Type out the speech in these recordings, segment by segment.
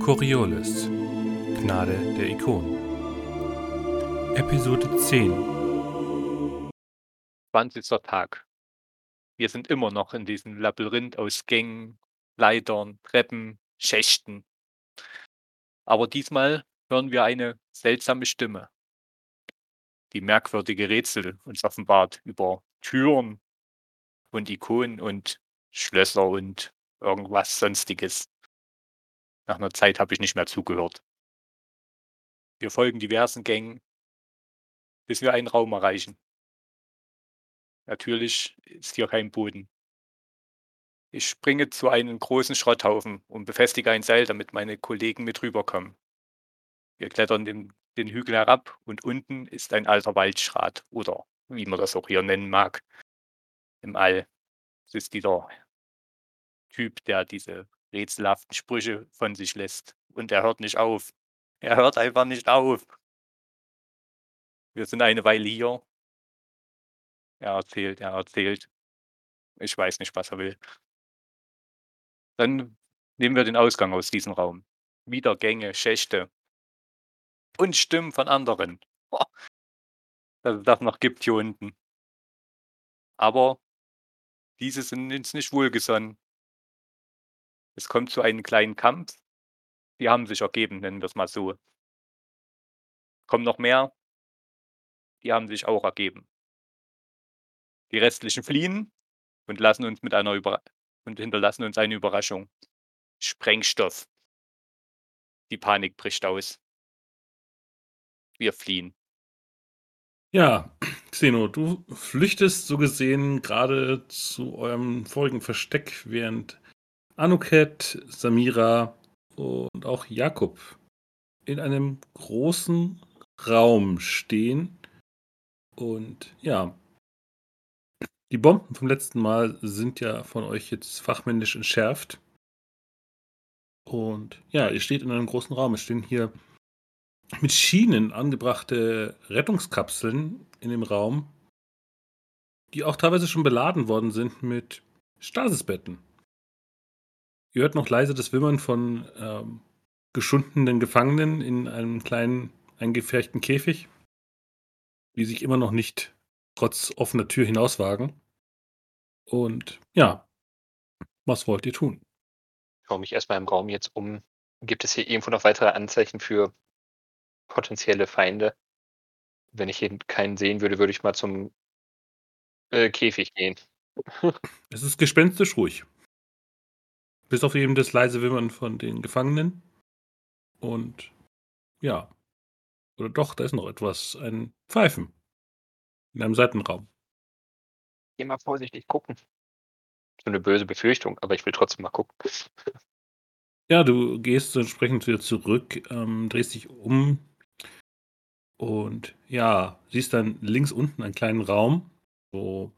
Coriolis Gnade der Ikonen Episode 10 20. Tag. Wir sind immer noch in diesem Labyrinth aus Gängen, Leitern, Treppen, Schächten. Aber diesmal hören wir eine seltsame Stimme, die merkwürdige Rätsel uns offenbart über Türen und Ikonen und Schlösser und irgendwas sonstiges. Nach einer Zeit habe ich nicht mehr zugehört. Wir folgen diversen Gängen, bis wir einen Raum erreichen. Natürlich ist hier kein Boden. Ich springe zu einem großen Schrotthaufen und befestige ein Seil, damit meine Kollegen mit rüberkommen. Wir klettern den, den Hügel herab und unten ist ein alter Waldschrat oder wie man das auch hier nennen mag, im All. Es ist dieser Typ, der diese rätselhaften Sprüche von sich lässt. Und er hört nicht auf. Er hört einfach nicht auf. Wir sind eine Weile hier. Er erzählt, er erzählt. Ich weiß nicht, was er will. Dann nehmen wir den Ausgang aus diesem Raum. Wieder Gänge, Schächte. Und Stimmen von anderen. Dass es das noch gibt hier unten. Aber diese sind uns nicht wohlgesonnen. Es kommt zu einem kleinen Kampf. Die haben sich ergeben, nennen wir es mal so. Kommen noch mehr. Die haben sich auch ergeben. Die restlichen fliehen und lassen uns mit einer Über und hinterlassen uns eine Überraschung. Sprengstoff. Die Panik bricht aus. Wir fliehen. Ja, Xeno, du flüchtest so gesehen gerade zu eurem vorigen Versteck, während Anuket, Samira und auch Jakob in einem großen Raum stehen. Und ja, die Bomben vom letzten Mal sind ja von euch jetzt fachmännisch entschärft. Und ja, ihr steht in einem großen Raum. Es stehen hier mit Schienen angebrachte Rettungskapseln in dem Raum, die auch teilweise schon beladen worden sind mit Stasisbetten. Ihr hört noch leise das Wimmern von ähm, geschundenen Gefangenen in einem kleinen, eingefärchten Käfig, die sich immer noch nicht trotz offener Tür hinauswagen. Und ja, was wollt ihr tun? Ich schaue mich erstmal im Raum jetzt um. Gibt es hier irgendwo noch weitere Anzeichen für potenzielle Feinde? Wenn ich hier keinen sehen würde, würde ich mal zum äh, Käfig gehen. es ist gespenstisch ruhig. Bis auf eben das leise Wimmern von den Gefangenen. Und ja. Oder doch, da ist noch etwas. Ein Pfeifen. In einem Seitenraum. Geh mal vorsichtig gucken. So eine böse Befürchtung, aber ich will trotzdem mal gucken. Ja, du gehst entsprechend wieder zurück, ähm, drehst dich um und ja, siehst dann links unten einen kleinen Raum, wo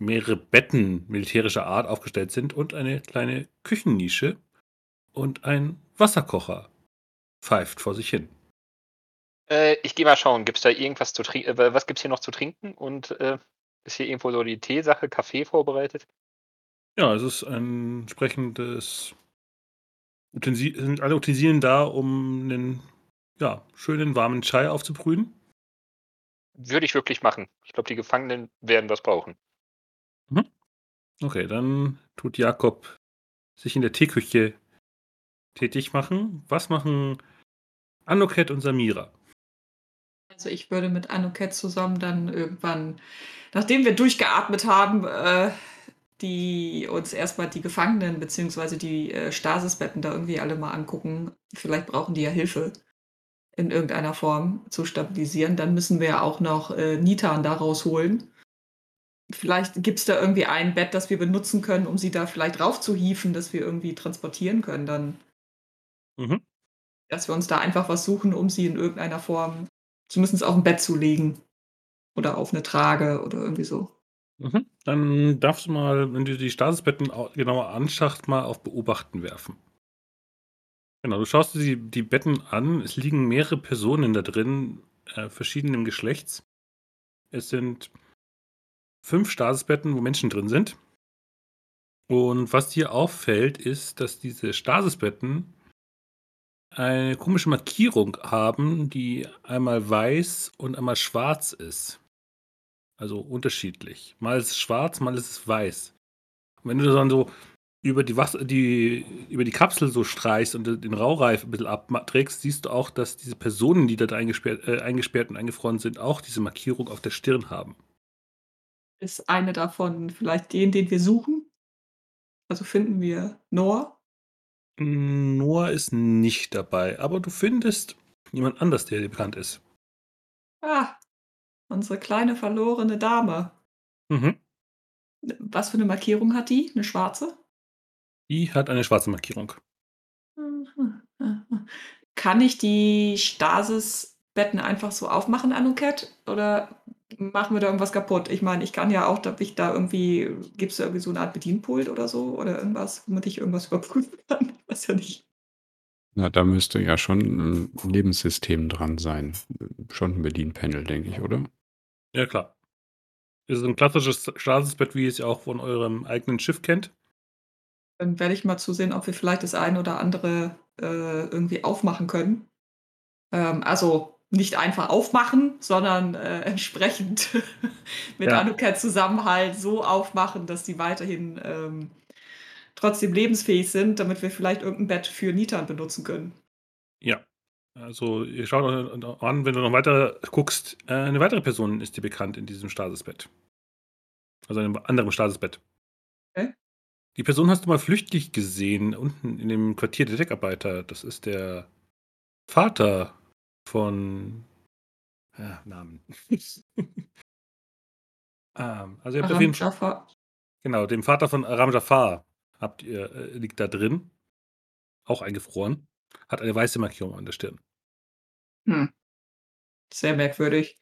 mehrere Betten militärischer Art aufgestellt sind und eine kleine Küchennische und ein Wasserkocher pfeift vor sich hin. Äh, ich gehe mal schauen, gibt es da irgendwas zu trinken? Äh, was gibt es hier noch zu trinken? Und äh, ist hier irgendwo so die Teesache, Kaffee vorbereitet? Ja, es ist ein entsprechendes Utensil, sind alle Utensilien da, um einen ja, schönen warmen Chai aufzubrühen. Würde ich wirklich machen. Ich glaube, die Gefangenen werden das brauchen. Mhm. Okay, dann tut Jakob sich in der Teeküche tätig machen. Was machen Anoket und Samira? Also ich würde mit Anoket zusammen dann irgendwann, nachdem wir durchgeatmet haben, äh, die uns erstmal die Gefangenen bzw. die äh, Stasisbetten da irgendwie alle mal angucken. Vielleicht brauchen die ja Hilfe in irgendeiner Form zu stabilisieren. Dann müssen wir ja auch noch äh, Nitan da rausholen vielleicht gibt es da irgendwie ein Bett, das wir benutzen können, um sie da vielleicht raufzuhieven, dass wir irgendwie transportieren können dann. Mhm. Dass wir uns da einfach was suchen, um sie in irgendeiner Form zumindest auf ein Bett zu legen. Oder auf eine Trage oder irgendwie so. Mhm. Dann darfst du mal, wenn du die Stasisbetten genauer anschaust, mal auf Beobachten werfen. Genau, du schaust dir die, die Betten an. Es liegen mehrere Personen da drin, äh, verschiedenen Geschlechts. Es sind fünf Stasisbetten, wo Menschen drin sind. Und was dir auffällt, ist, dass diese Stasisbetten eine komische Markierung haben, die einmal weiß und einmal schwarz ist. Also unterschiedlich. Mal ist es schwarz, mal ist es weiß. Und wenn du dann so über die, Wasser, die, über die Kapsel so streichst und den Raureif ein bisschen abträgst, siehst du auch, dass diese Personen, die da eingesperrt, äh, eingesperrt und eingefroren sind, auch diese Markierung auf der Stirn haben. Ist eine davon vielleicht den, den wir suchen? Also finden wir Noah? Noah ist nicht dabei, aber du findest jemand anders, der dir bekannt ist. Ah, unsere kleine verlorene Dame. Mhm. Was für eine Markierung hat die? Eine schwarze? Die hat eine schwarze Markierung. Kann ich die Stasis-Betten einfach so aufmachen, Anuket? Oder machen wir da irgendwas kaputt? Ich meine, ich kann ja auch, dass ich da irgendwie, gibt es da irgendwie so eine Art Bedienpult oder so? Oder irgendwas, womit ich irgendwas überprüfen kann? Ich weiß ja nicht. Na, da müsste ja schon ein Lebenssystem dran sein. Schon ein Bedienpanel, denke ich, oder? Ja, klar. Ist ein klassisches Stasis-Bett, wie ihr es ja auch von eurem eigenen Schiff kennt. Dann werde ich mal zusehen, ob wir vielleicht das eine oder andere äh, irgendwie aufmachen können. Ähm, also nicht einfach aufmachen, sondern äh, entsprechend mit Ja. Anuket zusammen halt so aufmachen, dass die weiterhin ähm, trotzdem lebensfähig sind, damit wir vielleicht irgendein Bett für Nitan benutzen können. Ja. Also, ihr schaut euch an, wenn du noch weiter guckst, äh, eine weitere Person ist dir bekannt in diesem Stasisbett. Also in einem anderen Stasisbett. Okay. Die Person hast du mal flüchtig gesehen, unten in dem Quartier der Deckarbeiter. Das ist der Vater von. Ja, Namen. ähm, also, ihr habt auf jeden Fall. Genau, dem Vater von Aram Jafar habt ihr, äh, liegt da drin. Auch eingefroren. Hat eine weiße Markierung an der Stirn. Hm. Sehr merkwürdig.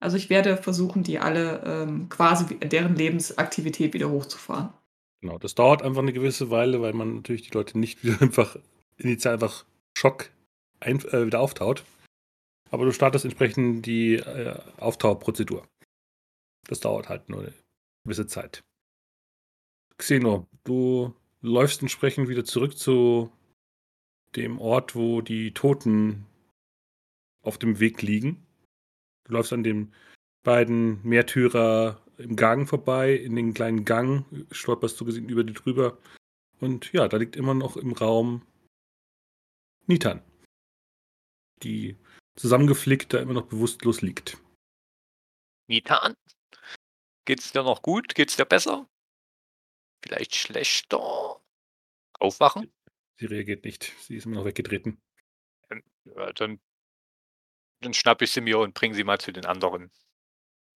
Also ich werde versuchen, die alle ähm, quasi deren Lebensaktivität wieder hochzufahren. Genau, das dauert einfach eine gewisse Weile, weil man natürlich die Leute nicht wieder einfach initial einfach Schock ein, äh, wieder auftaut. Aber du startest entsprechend die äh, Auftauprozedur. Das dauert halt nur eine gewisse Zeit. Xeno, du läufst entsprechend wieder zurück zu dem Ort, wo die Toten auf dem Weg liegen. Du läufst an den beiden Märtyrer im Gang vorbei, in den kleinen Gang, stolperst du gesehen über die drüber. Und ja, da liegt immer noch im Raum Nitan, die zusammengeflickt da immer noch bewusstlos liegt. Nitan? Geht's dir noch gut? Geht's dir besser? Vielleicht schlechter? Aufwachen? Sie reagiert nicht, sie ist immer noch weggetreten. Ja, dann, dann schnapp ich sie mir und bring sie mal zu den anderen.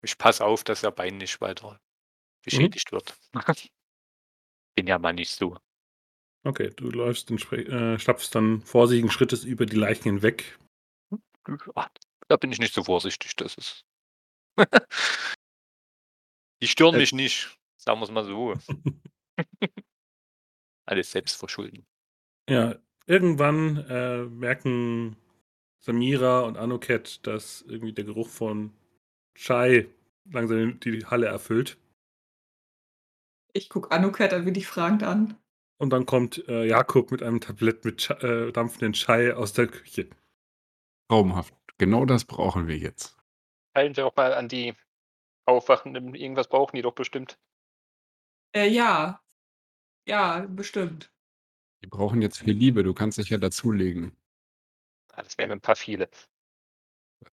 Ich pass auf, dass ihr Bein nicht weiter beschädigt wird. Bin ja mal nicht so. Okay, du läufst, entspre- äh, stapfst dann vorsichtigen Schrittes über die Leichen hinweg. Ach, da bin ich nicht so vorsichtig, das ist. Die stören Äh. mich nicht, sagen wir es mal so. Alles selbst verschulden. Ja, irgendwann äh, merken Samira und Anuket, dass irgendwie der Geruch von Chai langsam die Halle erfüllt. Ich gucke Anuket ein wenig fragend an. Und dann kommt äh, Jakob mit einem Tablett mit Cha äh, dampfenden Chai aus der Küche. Traumhaft. Genau das brauchen wir jetzt. Teilen wir auch mal an die Aufwachenden. Irgendwas brauchen die doch bestimmt. Äh, ja. Ja, bestimmt. Die brauchen jetzt viel Liebe. Du kannst dich ja dazulegen. Ah, Das wären ein paar viele.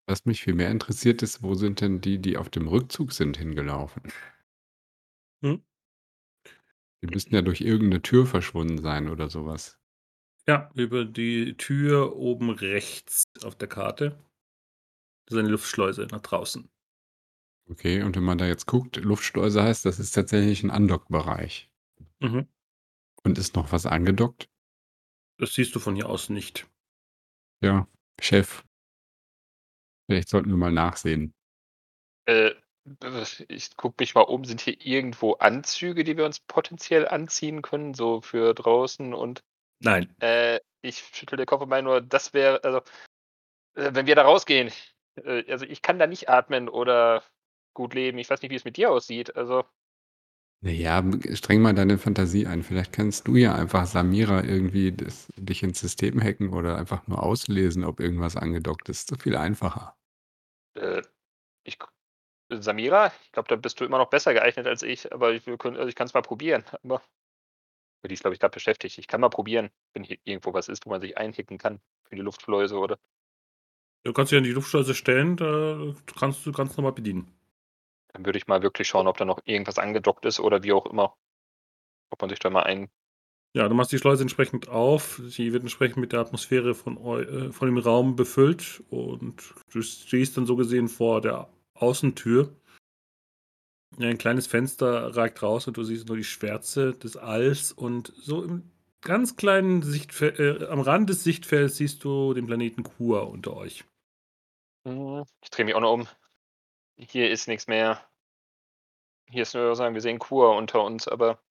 Was mich viel mehr interessiert ist, wo sind denn die, die auf dem Rückzug sind, hingelaufen? Hm? Die müssten ja durch irgendeine Tür verschwunden sein oder sowas. Ja, über die Tür oben rechts auf der Karte. Das ist eine Luftschleuse nach draußen. Okay, und wenn man da jetzt guckt, Luftschleuse heißt, das ist tatsächlich ein Andockbereich. Mhm. Und ist noch was angedockt? Das siehst du von hier aus nicht. Ja, Chef. Vielleicht sollten wir mal nachsehen. Äh, ich gucke mich mal um. Sind hier irgendwo Anzüge, die wir uns potenziell anziehen können, so für draußen? Und Nein. äh, ich schüttel den Kopf und meine nur, das wäre, also, äh, wenn wir da rausgehen, äh, also ich kann da nicht atmen oder gut leben. Ich weiß nicht, wie es mit dir aussieht. Also, Naja, streng mal deine Fantasie ein. Vielleicht kannst du ja einfach Samira irgendwie das, dich ins System hacken oder einfach nur auslesen, ob irgendwas angedockt ist. So viel einfacher. Äh, ich, Samira, ich glaube, da bist du immer noch besser geeignet als ich, aber ich, also ich kann es mal probieren. Aber die ist, glaube ich, gerade beschäftigt. Ich kann mal probieren, wenn hier irgendwo was ist, wo man sich einhicken kann für die Luftschleuse oder. Du kannst dich an die Luftschleuse stellen, da kannst du ganz normal bedienen. Dann würde ich mal wirklich schauen, ob da noch irgendwas angedockt ist oder wie auch immer. Ob man sich da mal ein. Ja, du machst die Schleuse entsprechend auf. Sie wird entsprechend mit der Atmosphäre von, äh, von dem Raum befüllt und du stehst dann so gesehen vor der Außentür. Ja, ein kleines Fenster ragt raus und du siehst nur die Schwärze des Alls und so im ganz kleinen Sichtfeld, äh, am Rand des Sichtfelds siehst du den Planeten Kua unter euch. Hm, ich drehe mich auch noch um. Hier ist nichts mehr. Hier ist nur sagen, wir sehen Kua unter uns, aber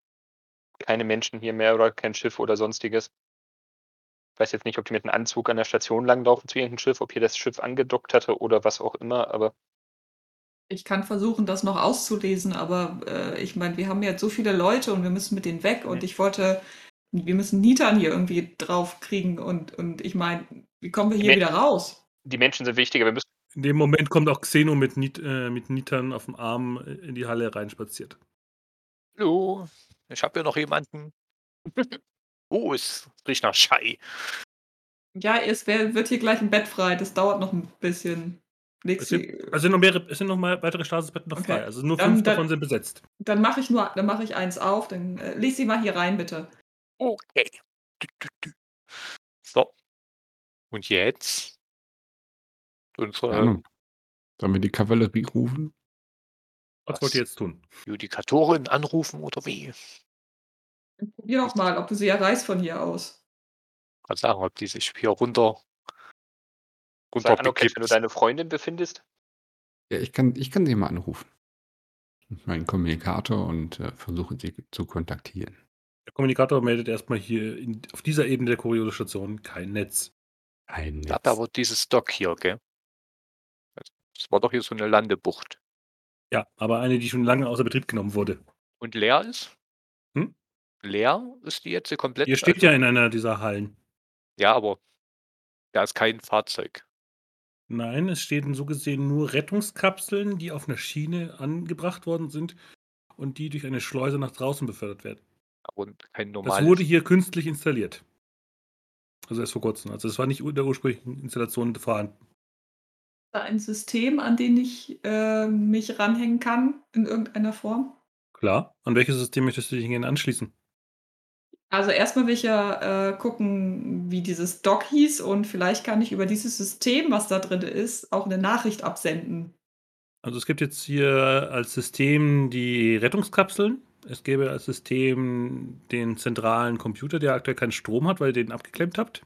keine Menschen hier mehr oder kein Schiff oder sonstiges. Ich weiß jetzt nicht, ob die mit einem Anzug an der Station langlaufen zu irgendeinem Schiff, ob hier das Schiff angedockt hatte oder was auch immer, aber Ich kann versuchen, das noch auszulesen, aber äh, ich meine, wir haben jetzt so viele Leute und wir müssen mit denen weg und Mhm. ich wollte, wir müssen Nitan hier irgendwie drauf kriegen und, und ich meine, wie kommen wir hier wieder raus? die Menschen sind wichtiger. Wir müssen In dem Moment kommt auch Xeno mit, Nit, äh, mit Nitan auf dem Arm in die Halle reinspaziert. Hallo, ich habe hier noch jemanden. oh, es riecht nach Schei. Ja, es wär, wird hier gleich ein Bett frei, das dauert noch ein bisschen. Es sind, die- also sind noch mehrere, es sind noch mal weitere Stasisbetten noch Okay. frei. Also nur Dann- fünf dann- davon sind besetzt. Dann mache ich nur, dann mache ich eins auf, dann äh, leg sie mal hier rein, bitte. Okay. So. Und jetzt? Unsere Ahnung. Sollen wir die Kavallerie rufen? Was, Was? wollt ihr jetzt tun? Judikatorin anrufen oder wie? Probier doch mal, ob du sie erreichst von hier aus. Mal sagen, ob die sich hier runter, runter sagen, okay, wenn du deine Freundin befindest. Ja, ich kann, ich kann sie mal anrufen. Meinem Kommunikator und äh, versuche sie zu kontaktieren. Der Kommunikator meldet erstmal hier in, auf dieser Ebene der Kuriosestation kein Netz. Ein Ich Netz. glaube aber dieses Dock hier, gell? Das war doch hier so eine Landebucht. Ja, aber eine, die schon lange außer Betrieb genommen wurde. Und leer ist? Hm? Leer ist die jetzt komplett? Ihr steht also- ja in einer dieser Hallen. Ja, aber da ist kein Fahrzeug. Nein, es stehen so gesehen nur Rettungskapseln, die auf einer Schiene angebracht worden sind und die durch eine Schleuse nach draußen befördert werden. Aber kein Das normales. wurde hier künstlich installiert. Also erst vor kurzem. Also es war nicht in der ursprünglichen Installation vorhanden. Da ein System, an dem ich äh, mich ranhängen kann, in irgendeiner Form? Klar. An welches System möchtest du dich gerne anschließen? Also erstmal will ich ja äh, gucken, wie dieses Dock hieß und vielleicht kann ich über dieses System, was da drin ist, auch eine Nachricht absenden. Also es gibt jetzt hier als System die Rettungskapseln. Es gäbe als System den zentralen Computer, der aktuell keinen Strom hat, weil ihr den abgeklemmt habt.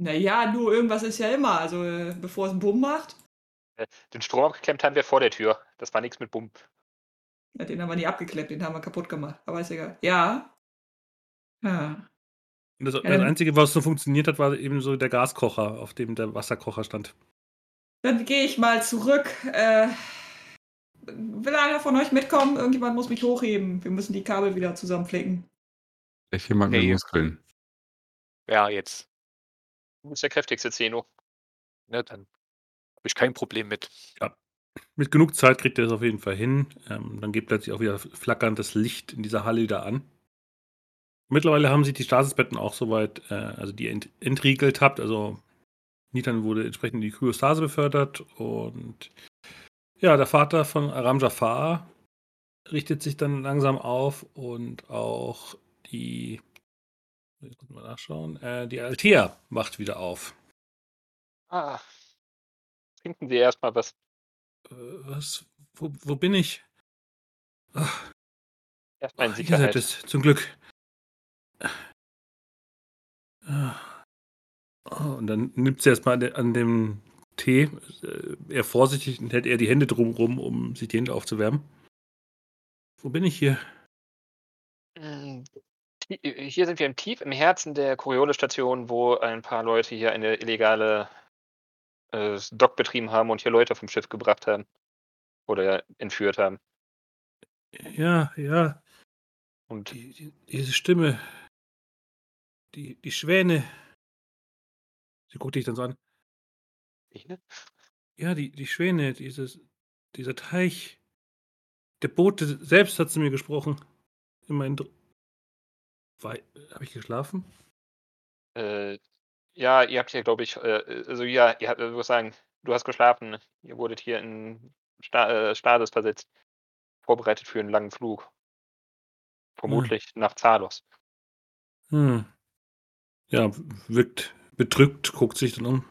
Naja, nur irgendwas ist ja immer. Also äh, bevor es einen Bumm macht, Den Strom abgeklemmt haben wir vor der Tür. Das war nichts mit Bumm. ja, den haben wir nie abgeklemmt, den haben wir kaputt gemacht. Aber ist egal. Ja. Ja. Und das, das Ähm. Einzige, was so funktioniert hat, war eben so der Gaskocher, auf dem der Wasserkocher stand. Dann gehe ich mal zurück. Äh, will einer von euch mitkommen? Irgendjemand muss mich hochheben. Wir müssen die Kabel wieder zusammenflicken. Vielleicht jemand mit Nee. Muskeln. Ja, jetzt. Du bist der kräftigste Zeno. Ne, dann habe ich kein Problem mit. Mit genug Zeit kriegt er es auf jeden Fall hin. Ähm, dann geht plötzlich auch wieder flackerndes Licht in dieser Halle wieder an. Mittlerweile haben sich die Stasisbetten auch soweit, äh, also die ent entriegelt habt. Also Nitan wurde entsprechend in die Kryostase befördert und ja, der Vater von Aram Jafar richtet sich dann langsam auf und auch die, ich mal nachschauen, äh, die Altea wacht wieder auf. Ah. Trinken Sie erstmal was. Äh, was? Wo, wo bin ich? Ach, Erstmal in Ach, ihr seid Sicherheit. es, zum Glück. Ah. Oh, und dann nimmt sie erstmal an, de- an dem Tee, äh, eher vorsichtig und hält eher die Hände drumrum, um sich die Hände aufzuwärmen. Wo bin ich hier? Hi- Hier sind wir im Tief im Herzen der Coriole-Station, wo ein paar Leute hier eine illegale äh, Dock betrieben haben und hier Leute vom Schiff gebracht haben. Oder entführt haben. Ja, ja. Und Die, die, diese Stimme. Die, die Schwäne. Sie guckt dich dann so an. ich, ne? Ja, die, die Schwäne, dieses, dieser Teich. Der Bote selbst hat zu mir gesprochen. In meinen. Dr Habe ich geschlafen? Äh, ja, ihr habt hier, glaube ich, äh, also ja, ihr habt, ich muss sagen, du hast geschlafen. Ihr wurdet hier in Sta äh, Stades versetzt. Vorbereitet für einen langen Flug. Vermutlich nach Zalos. Hm. Ja, wirkt bedrückt, guckt sich dann um.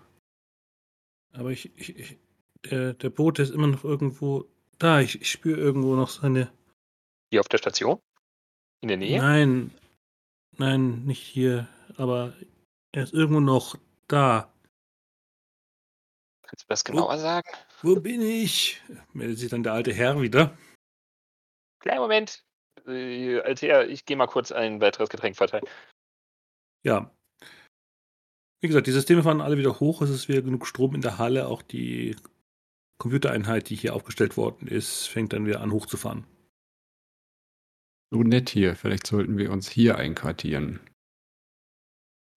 Aber ich, ich, ich der, der Bote ist immer noch irgendwo da. Ich, ich spüre irgendwo noch seine. Hier auf der Station? In der Nähe? Nein, nein, nicht hier. Aber er ist irgendwo noch da. Kannst du das genauer sagen? Wo bin ich? Meldet sich dann der alte Herr wieder. Kleinen Moment. Äh, Alter, ich gehe mal kurz ein weiteres Getränk verteilen. Ja. Wie gesagt, die Systeme fahren alle wieder hoch. Es ist wieder genug Strom in der Halle. Auch die Computereinheit, die hier aufgestellt worden ist, fängt dann wieder an hochzufahren. So nett hier. Vielleicht sollten wir uns hier einquartieren.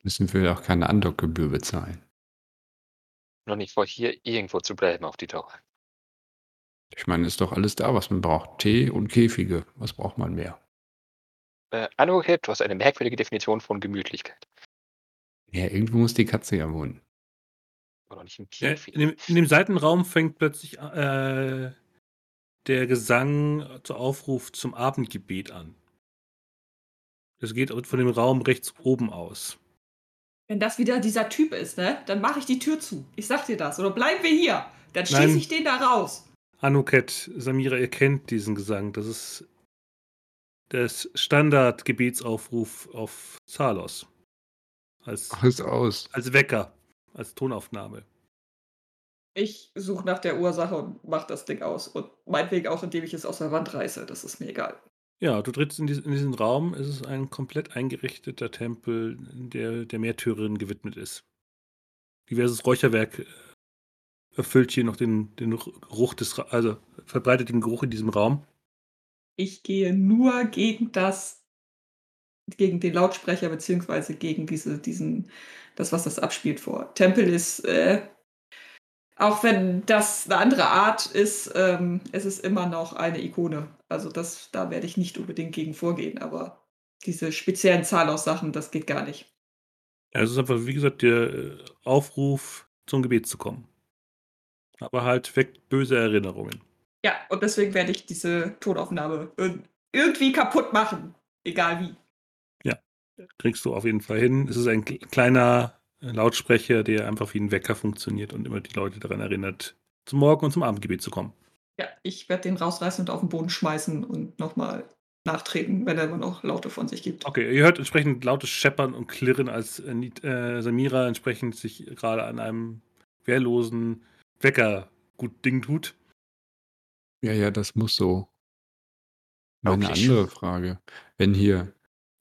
Müssen wir auch keine Andockgebühr bezahlen. Noch nicht vor, hier irgendwo zu bleiben auf die Dauer. Ich meine, ist doch alles da, was man braucht. Tee und Käfige. Was braucht man mehr? Äh, Anoket, du hast eine merkwürdige Definition von Gemütlichkeit. Ja, irgendwo muss die Katze ja wohnen. Oder nicht im Ja, in, dem, in dem Seitenraum fängt plötzlich äh, der Gesang zur Aufruf zum Abendgebet an. Das geht von dem Raum rechts oben aus. Wenn das wieder dieser Typ ist, ne, dann mache ich die Tür zu. Ich sag dir das. Oder bleiben wir hier. Dann Nein. schieße ich den da raus. Anuket, Samira, ihr kennt diesen Gesang. Das ist das Standard-Gebetsaufruf auf Zalos. Als, Alles aus. als Wecker, als Tonaufnahme. Ich suche nach der Ursache und mach das Ding aus. Und meinetwegen auch, indem ich es aus der Wand reiße. Das ist mir egal. Ja, du trittst in, dies, in diesen Raum. Es ist ein komplett eingerichteter Tempel, der der Märtyrerin gewidmet ist. Diverses Räucherwerk äh, erfüllt hier noch den, den Geruch des, also verbreitet den Geruch in diesem Raum. Ich gehe nur gegen das, gegen den Lautsprecher, beziehungsweise gegen diese, diesen, das, was das abspielt vor. Tempel ist, äh, auch wenn das eine andere Art ist, ähm, es ist immer noch eine Ikone. Also das, da werde ich nicht unbedingt gegen vorgehen, aber diese speziellen Zahlaussachen, das geht gar nicht. Ja, es ist einfach, wie gesagt, der äh, Aufruf, zum Gebet zu kommen. Aber halt weckt böse Erinnerungen. Ja, und deswegen werde ich diese Tonaufnahme ir- irgendwie kaputt machen. Egal wie. Kriegst du auf jeden Fall hin. Es ist ein kle- kleiner Lautsprecher, der einfach wie ein Wecker funktioniert und immer die Leute daran erinnert, zum Morgen- und zum Abendgebet zu kommen. Ja, ich werde den rausreißen und auf den Boden schmeißen und nochmal nachtreten, wenn er immer noch Laute von sich gibt. Okay, ihr hört entsprechend lautes Scheppern und Klirren, als äh, äh, Samira entsprechend sich gerade an einem wehrlosen Wecker gut Ding tut. Ja, ja, das muss so. Meine Wirklich? andere Frage. Wenn hier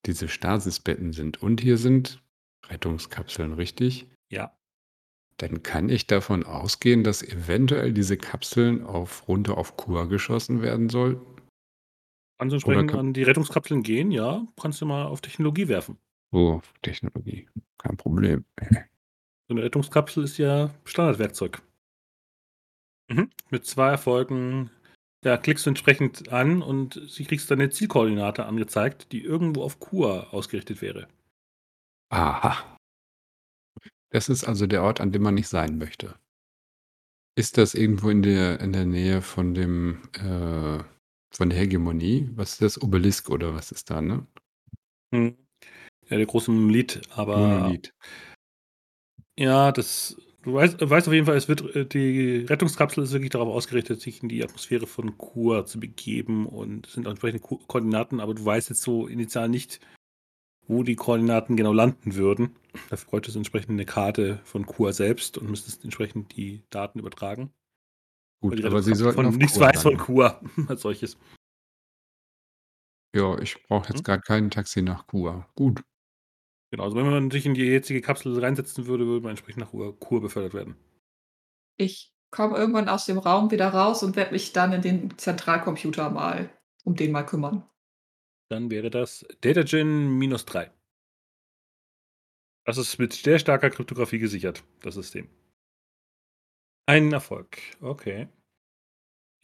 diese Stasisbetten sind und hier sind Rettungskapseln, richtig? Ja. Dann kann ich davon ausgehen, dass eventuell diese Kapseln auf runter auf Kur geschossen werden sollten. Kannst du entsprechend kann- an die Rettungskapseln gehen? Ja. Kannst du mal auf Technologie werfen. Oh, Technologie. Kein Problem. So eine Rettungskapsel ist ja Standardwerkzeug. Mhm. Mit zwei Erfolgen, ja, klickst du entsprechend an und sie kriegst deine Zielkoordinate angezeigt, die irgendwo auf Kur ausgerichtet wäre. Aha. Das ist also der Ort, an dem man nicht sein möchte. Ist das irgendwo in der, in der Nähe von dem, äh, von der Hegemonie? Was ist das? Obelisk oder was ist da, ne? Hm. Ja, der große Monolith, aber Monolith. ja, das, du weißt, weißt auf jeden Fall, es wird, äh, die Rettungskapsel ist wirklich darauf ausgerichtet, sich in die Atmosphäre von Kur zu begeben und es sind auch entsprechende Ko Koordinaten, aber du weißt jetzt so initial nicht, wo die Koordinaten genau landen würden. Dafür bräuchtest du entsprechend eine Karte von Kur selbst und müsstest entsprechend die Daten übertragen. Gut, aber Sie sollten von nichts weiß von. Kur als solches. Ja, ich brauche jetzt Hm? gerade kein Taxi nach Kur. Gut. Genau, also wenn man sich in die jetzige Kapsel reinsetzen würde, würde man entsprechend nach Kur, befördert werden. Ich komme irgendwann aus dem Raum wieder raus und werde mich dann in den Zentralcomputer mal um den mal kümmern. Dann wäre das DataGen minus 3. Das ist mit sehr starker Kryptographie gesichert, das System. Ein Erfolg. Okay.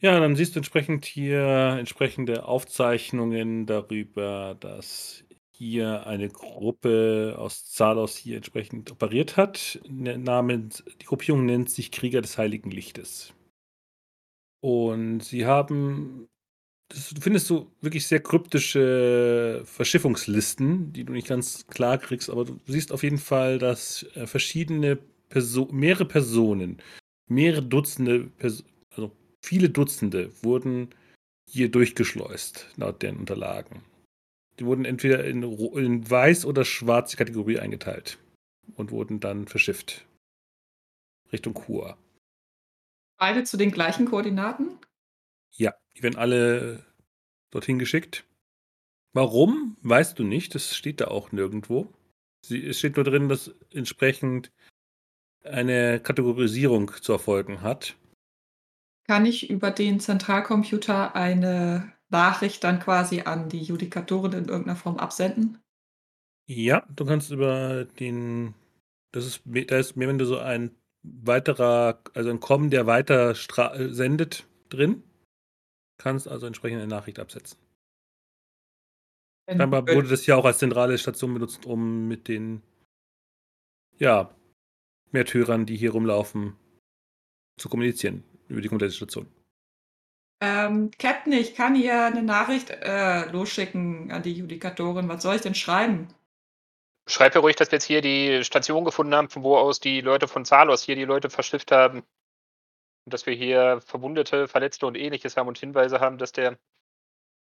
Ja, dann siehst du entsprechend hier entsprechende Aufzeichnungen darüber, dass hier eine Gruppe aus Zalos hier entsprechend operiert hat. Namens, die Gruppierung nennt sich Krieger des Heiligen Lichtes. Und sie haben, das, du findest so wirklich sehr kryptische Verschiffungslisten, die du nicht ganz klar kriegst, aber du siehst auf jeden Fall, dass äh, verschiedene Perso mehrere Personen, mehrere Dutzende, Pers also viele Dutzende wurden hier durchgeschleust, laut den Unterlagen. Die wurden entweder in, in weiß oder schwarze Kategorie eingeteilt und wurden dann verschifft. Richtung Kur. Beide zu den gleichen Koordinaten? Ja, die werden alle dorthin geschickt. Warum, weißt du nicht. Das steht da auch nirgendwo. Sie, es steht nur drin, dass entsprechend eine Kategorisierung zu erfolgen hat. Kann ich über den Zentralcomputer eine Nachricht dann quasi an die Judikatoren in irgendeiner Form absenden? Ja, du kannst über den. Das ist, da ist mehr, wenn du so ein weiterer, also ein Kommen, der weiter sendet, drin. Kannst also entsprechend eine Nachricht absetzen. Scheinbar wurde das ja auch als zentrale Station benutzt, um mit den ja, Märtyrern, die hier rumlaufen, zu kommunizieren über die komplette Station. Ähm, Captain, ich kann hier eine Nachricht äh, losschicken an die Judikatorin. Was soll ich denn schreiben? Schreib ja ruhig, dass wir jetzt hier die Station gefunden haben, von wo aus die Leute von Zalos hier die Leute verschifft haben. Und dass wir hier Verwundete, Verletzte und ähnliches haben und Hinweise haben, dass der,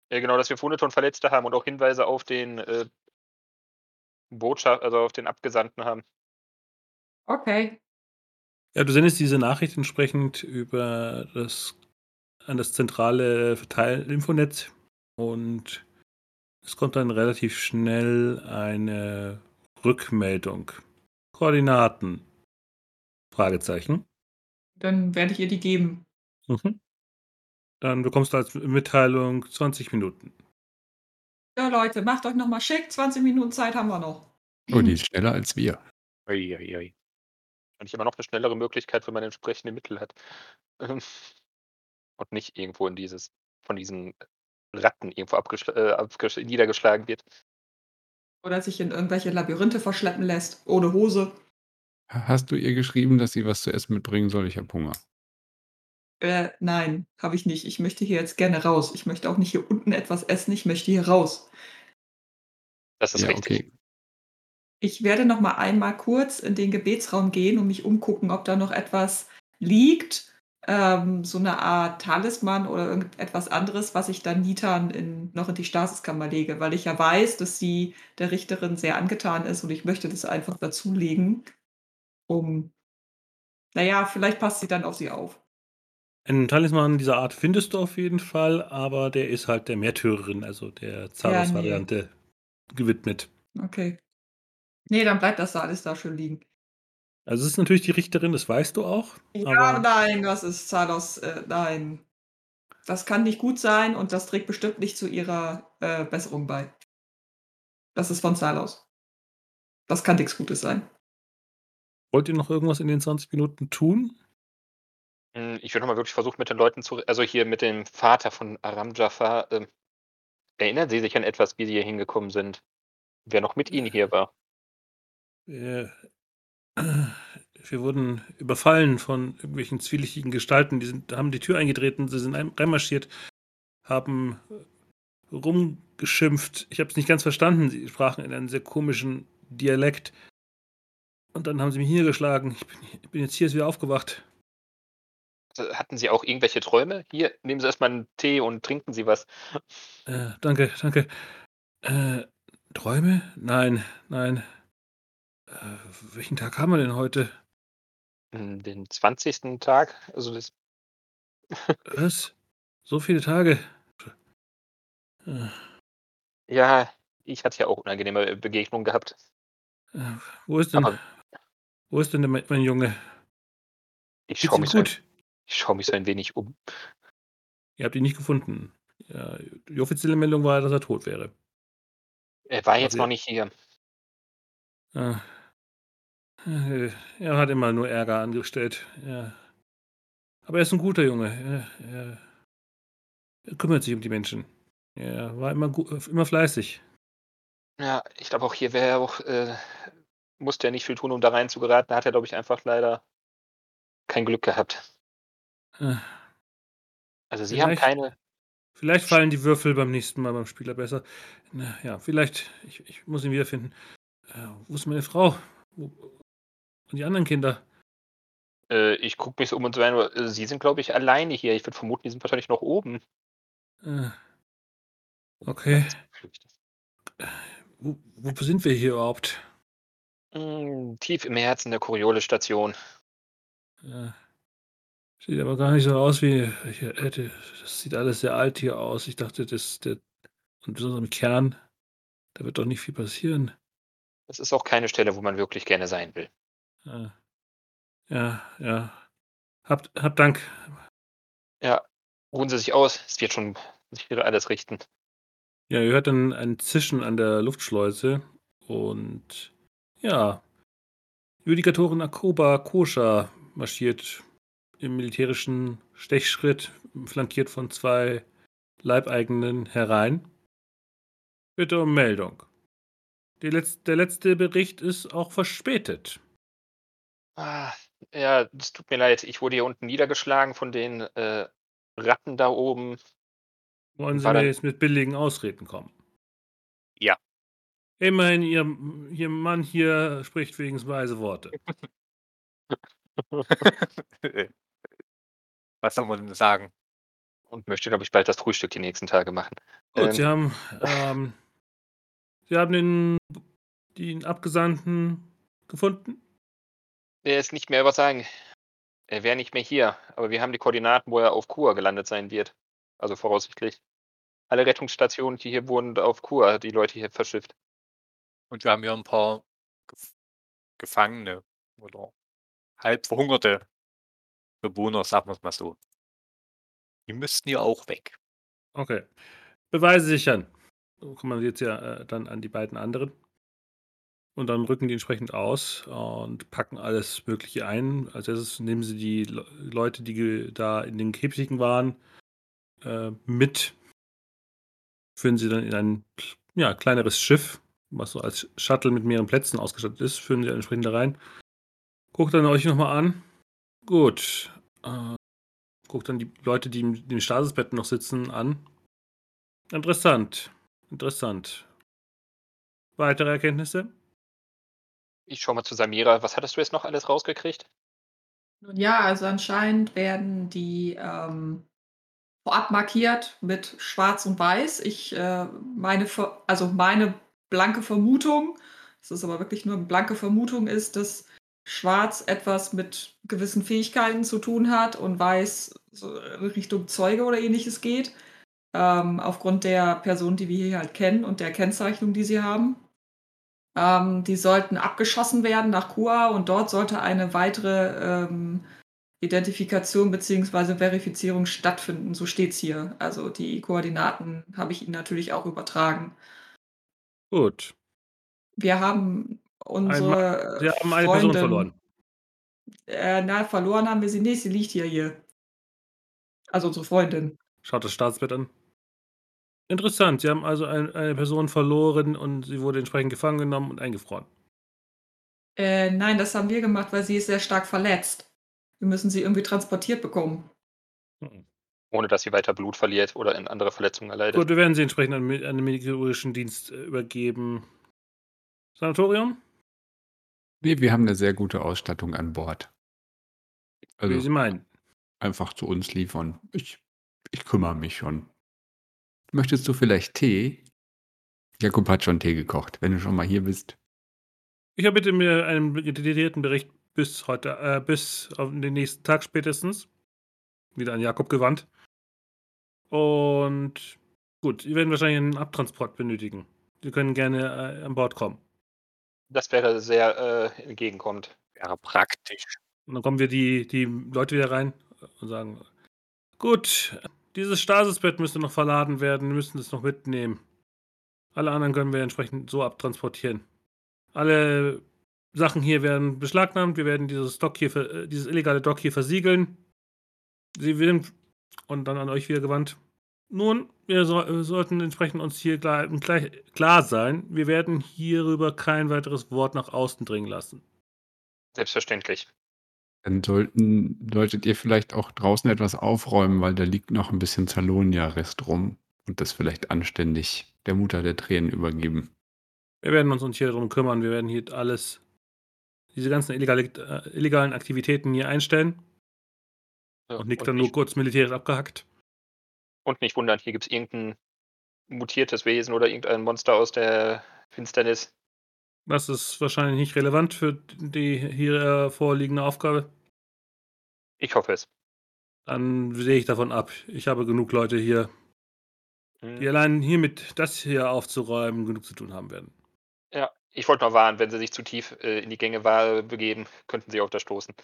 äh, genau, dass wir Verwundete und Verletzte haben und auch Hinweise auf den äh, Botschaft, also auf den Abgesandten haben. Okay. Ja, du sendest diese Nachricht entsprechend über das an das zentrale Verteil-Infonetz und es kommt dann relativ schnell eine Rückmeldung. Koordinaten. Fragezeichen. Dann werde ich ihr die geben. Mhm. Dann bekommst du als Mitteilung 20 Minuten. Ja, Leute, macht euch nochmal schick. 20 Minuten Zeit haben wir noch. Oh, die ist schneller als wir. Ui, ui, ui. Und ich immer noch eine schnellere Möglichkeit, wenn man entsprechende Mittel hat. Und nicht irgendwo in dieses, von diesen Ratten irgendwo äh, niedergeschlagen wird. Oder sich in irgendwelche Labyrinthe verschleppen lässt, ohne Hose. Hast du ihr geschrieben, dass sie was zu essen mitbringen soll? Ich habe Hunger. Äh, nein, habe ich nicht. Ich möchte hier jetzt gerne raus. Ich möchte auch nicht hier unten etwas essen. Ich möchte hier raus. Das ist ja, richtig. Okay. Ich werde noch mal einmal kurz in den Gebetsraum gehen und mich umgucken, ob da noch etwas liegt. Ähm, so eine Art Talisman oder irgendetwas anderes, was ich dann Nitan in, noch in die Stasiskammer lege, weil ich ja weiß, dass sie der Richterin sehr angetan ist und ich möchte das einfach dazulegen, um, naja, vielleicht passt sie dann auf sie auf. Einen Talisman dieser Art findest du auf jeden Fall, aber der ist halt der Märtyrerin, also der Zaros-Variante nee. gewidmet. Okay. Nee, dann bleibt das da alles da schön liegen. Also es ist natürlich die Richterin, das weißt du auch. Ja, nein, das ist Zalos, äh, nein. Das kann nicht gut sein und das trägt bestimmt nicht zu ihrer äh, Besserung bei. Das ist von Zalos. Das kann nichts Gutes sein. Wollt ihr noch irgendwas in den 20 Minuten tun? Hm, ich würde nochmal wirklich versuchen, mit den Leuten zu, also hier mit dem Vater von Aram Jafar, äh, erinnern Sie sich an etwas, wie Sie hier hingekommen sind? Wer noch mit Ihnen hier war? Äh, wir wurden überfallen von irgendwelchen zwielichtigen Gestalten. Die sind, haben die Tür eingetreten, sie sind reinmarschiert, haben rumgeschimpft. Ich habe es nicht ganz verstanden. Sie sprachen in einem sehr komischen Dialekt. Und dann haben sie mich niedergeschlagen. Ich bin, ich bin jetzt hier wieder aufgewacht. Also, hatten Sie auch irgendwelche Träume? Hier, nehmen Sie erstmal einen Tee und trinken Sie was. Äh, danke, danke. Äh, Träume? Nein, nein. Äh, welchen Tag haben wir denn heute? Hm, den 20. Tag. Also das. Was? So viele Tage? Äh. Ja, ich hatte ja auch unangenehme Begegnungen gehabt. Äh, wo ist denn, Aber wo ist denn der, mein Junge? Ich schaue mich, so schau mich so ein wenig um. Ihr habt ihn nicht gefunden. Ja, die offizielle Meldung war, dass er tot wäre. Er war jetzt Also, noch nicht hier. äh, er hat immer nur Ärger angestellt. Ja. Aber er ist ein guter Junge. Er, er, er kümmert sich um die Menschen. Er war immer, immer fleißig. Ja, ich glaube auch hier wäre er auch, äh, musste er nicht viel tun, um da rein zu geraten. Da hat er, glaube ich, einfach leider kein Glück gehabt. Äh, Also Sie haben keine. Vielleicht fallen die Würfel beim nächsten Mal beim Spieler besser. Na, ja, vielleicht. Ich, ich muss ihn wiederfinden. Äh, wo ist meine Frau? Wo, und die anderen Kinder? Äh, ich gucke mich so um und so ein, aber, äh, Sie sind, glaube ich, alleine hier. Ich würde vermuten, die sind wahrscheinlich noch oben. Äh, okay. Wo, wo sind wir hier überhaupt? Mm, tief im Herzen der Coriole-Station. Äh, sieht aber gar nicht so aus wie. Ich hätte, das sieht alles sehr alt hier aus. Ich dachte, das, der, und besonders im Kern, da wird doch nicht viel passieren. Das ist auch keine Stelle, wo man wirklich gerne sein will. Äh, ja, ja. Habt, habt Dank. Ja, ruhen Sie sich aus. Es wird schon sich wieder alles richten. Ja, ihr hört dann ein Zischen an der Luftschleuse und ja, Judikatorin Akoba Kosha marschiert im militärischen Stechschritt, flankiert von zwei Leibeigenen herein. Bitte um Meldung. Die Letz der letzte Bericht ist auch verspätet. Ah, ja, es tut mir leid. Ich wurde hier unten niedergeschlagen von den äh, Ratten da oben. Wollen Sie War mir dann- jetzt mit billigen Ausreden kommen? Ja. Immerhin, Ihr, Ihr Mann hier spricht wenigstens weise Worte. Was soll man denn sagen? Und möchte, glaube ich, bald das Frühstück die nächsten Tage machen. Gut, Ähm, Sie haben, ähm, Sie haben den, den Abgesandten gefunden? Er ist nicht mehr was sagen. Er wäre nicht mehr hier, aber wir haben die Koordinaten, wo er auf Kur gelandet sein wird. Also voraussichtlich. Alle Rettungsstationen, die hier wurden, auf Kur, die Leute hier verschifft. Und wir haben hier ein paar Gef Gefangene oder halb verhungerte Bewohner, sagen wir es mal so. Die müssten hier auch weg. Okay. Beweise sichern. So kommen wir jetzt ja äh, dann an die beiden anderen. Und dann rücken die entsprechend aus und packen alles Mögliche ein. Als erstes nehmen sie die Le Leute, die da in den Käfigen waren, äh, mit. Führen sie dann in ein ja, kleineres Schiff, was so als Shuttle mit mehreren Plätzen ausgestattet ist, führen sie dann entsprechend da rein. Guckt dann euch nochmal an. Gut. Äh, guckt dann die Leute, die in den Stasisbetten noch sitzen, an. Interessant. Interessant. Weitere Erkenntnisse? Ich schau mal zu Samira. Was hattest du jetzt noch alles rausgekriegt? Nun ja, also anscheinend werden die ähm, vorab markiert mit Schwarz und Weiß. Ich äh, meine, also meine blanke Vermutung, das ist aber wirklich nur eine blanke Vermutung, ist, dass Schwarz etwas mit gewissen Fähigkeiten zu tun hat und Weiß so Richtung Zeuge oder ähnliches geht. Ähm, aufgrund der Person, die wir hier halt kennen und der Kennzeichnung, die sie haben. Ähm, die sollten abgeschossen werden nach Kua und dort sollte eine weitere ähm, Identifikation bzw. Verifizierung stattfinden. So steht es hier. Also die Koordinaten habe ich Ihnen natürlich auch übertragen. Gut. Wir haben unsere Sie haben eine Freundin, Person verloren. Äh, na, verloren haben wir sie nicht. Sie liegt hier hier. Also unsere Freundin. Schaut das Staatsbett an. Interessant. Sie haben also ein, eine Person verloren und sie wurde entsprechend gefangen genommen und eingefroren. Äh, nein, das haben wir gemacht, weil sie ist sehr stark verletzt. Wir müssen sie irgendwie transportiert bekommen. Hm. Ohne dass sie weiter Blut verliert oder in andere Verletzungen erleidet. Gut, wir werden sie entsprechend an, an den medizinischen Dienst äh, übergeben. Sanatorium? Nee, wir haben eine sehr gute Ausstattung an Bord. Wie Also Sie meinen. einfach zu uns liefern. Ich, ich kümmere mich schon. Möchtest du vielleicht Tee? Jakob hat schon Tee gekocht, wenn du schon mal hier bist. Ich habe bitte mir einen detaillierten Bericht bis heute, äh, bis auf den nächsten Tag spätestens. Wieder an Jakob gewandt. Und gut, Sie werden wahrscheinlich einen Abtransport benötigen. Sie können gerne äh, an Bord kommen. Das wäre sehr äh, entgegenkommend. Wäre praktisch. Und dann kommen wir die, die Leute wieder rein und sagen, gut, dieses Stasisbett müsste noch verladen werden, wir müssen es noch mitnehmen. Alle anderen können wir entsprechend so abtransportieren. Alle Sachen hier werden beschlagnahmt. Wir werden dieses Dock hier, äh, dieses illegale Dock hier versiegeln. Sie werden und dann an euch wieder gewandt. Nun, wir, so, wir sollten entsprechend uns hier klar, klar sein. Wir werden hierüber kein weiteres Wort nach außen dringen lassen. Selbstverständlich. Dann sollten, solltet ihr vielleicht auch draußen etwas aufräumen, weil da liegt noch ein bisschen Zalonia-Rest rum und das vielleicht anständig der Mutter der Tränen übergeben. Wir werden uns hier darum kümmern. Wir werden hier alles, diese ganzen illegale, äh, illegalen Aktivitäten hier einstellen. Ja, und Nick dann nur kurz militärisch abgehackt. Und nicht wundern, hier gibt es irgendein mutiertes Wesen oder irgendein Monster aus der Finsternis. Das ist wahrscheinlich nicht relevant für die hier vorliegende Aufgabe. Ich hoffe es. Dann sehe ich davon ab. Ich habe genug Leute hier, hm. die allein hiermit das hier aufzuräumen genug zu tun haben werden. Ja, ich wollte noch warnen, wenn sie sich zu tief äh, in die Gänge begeben, könnten sie auf das stoßen.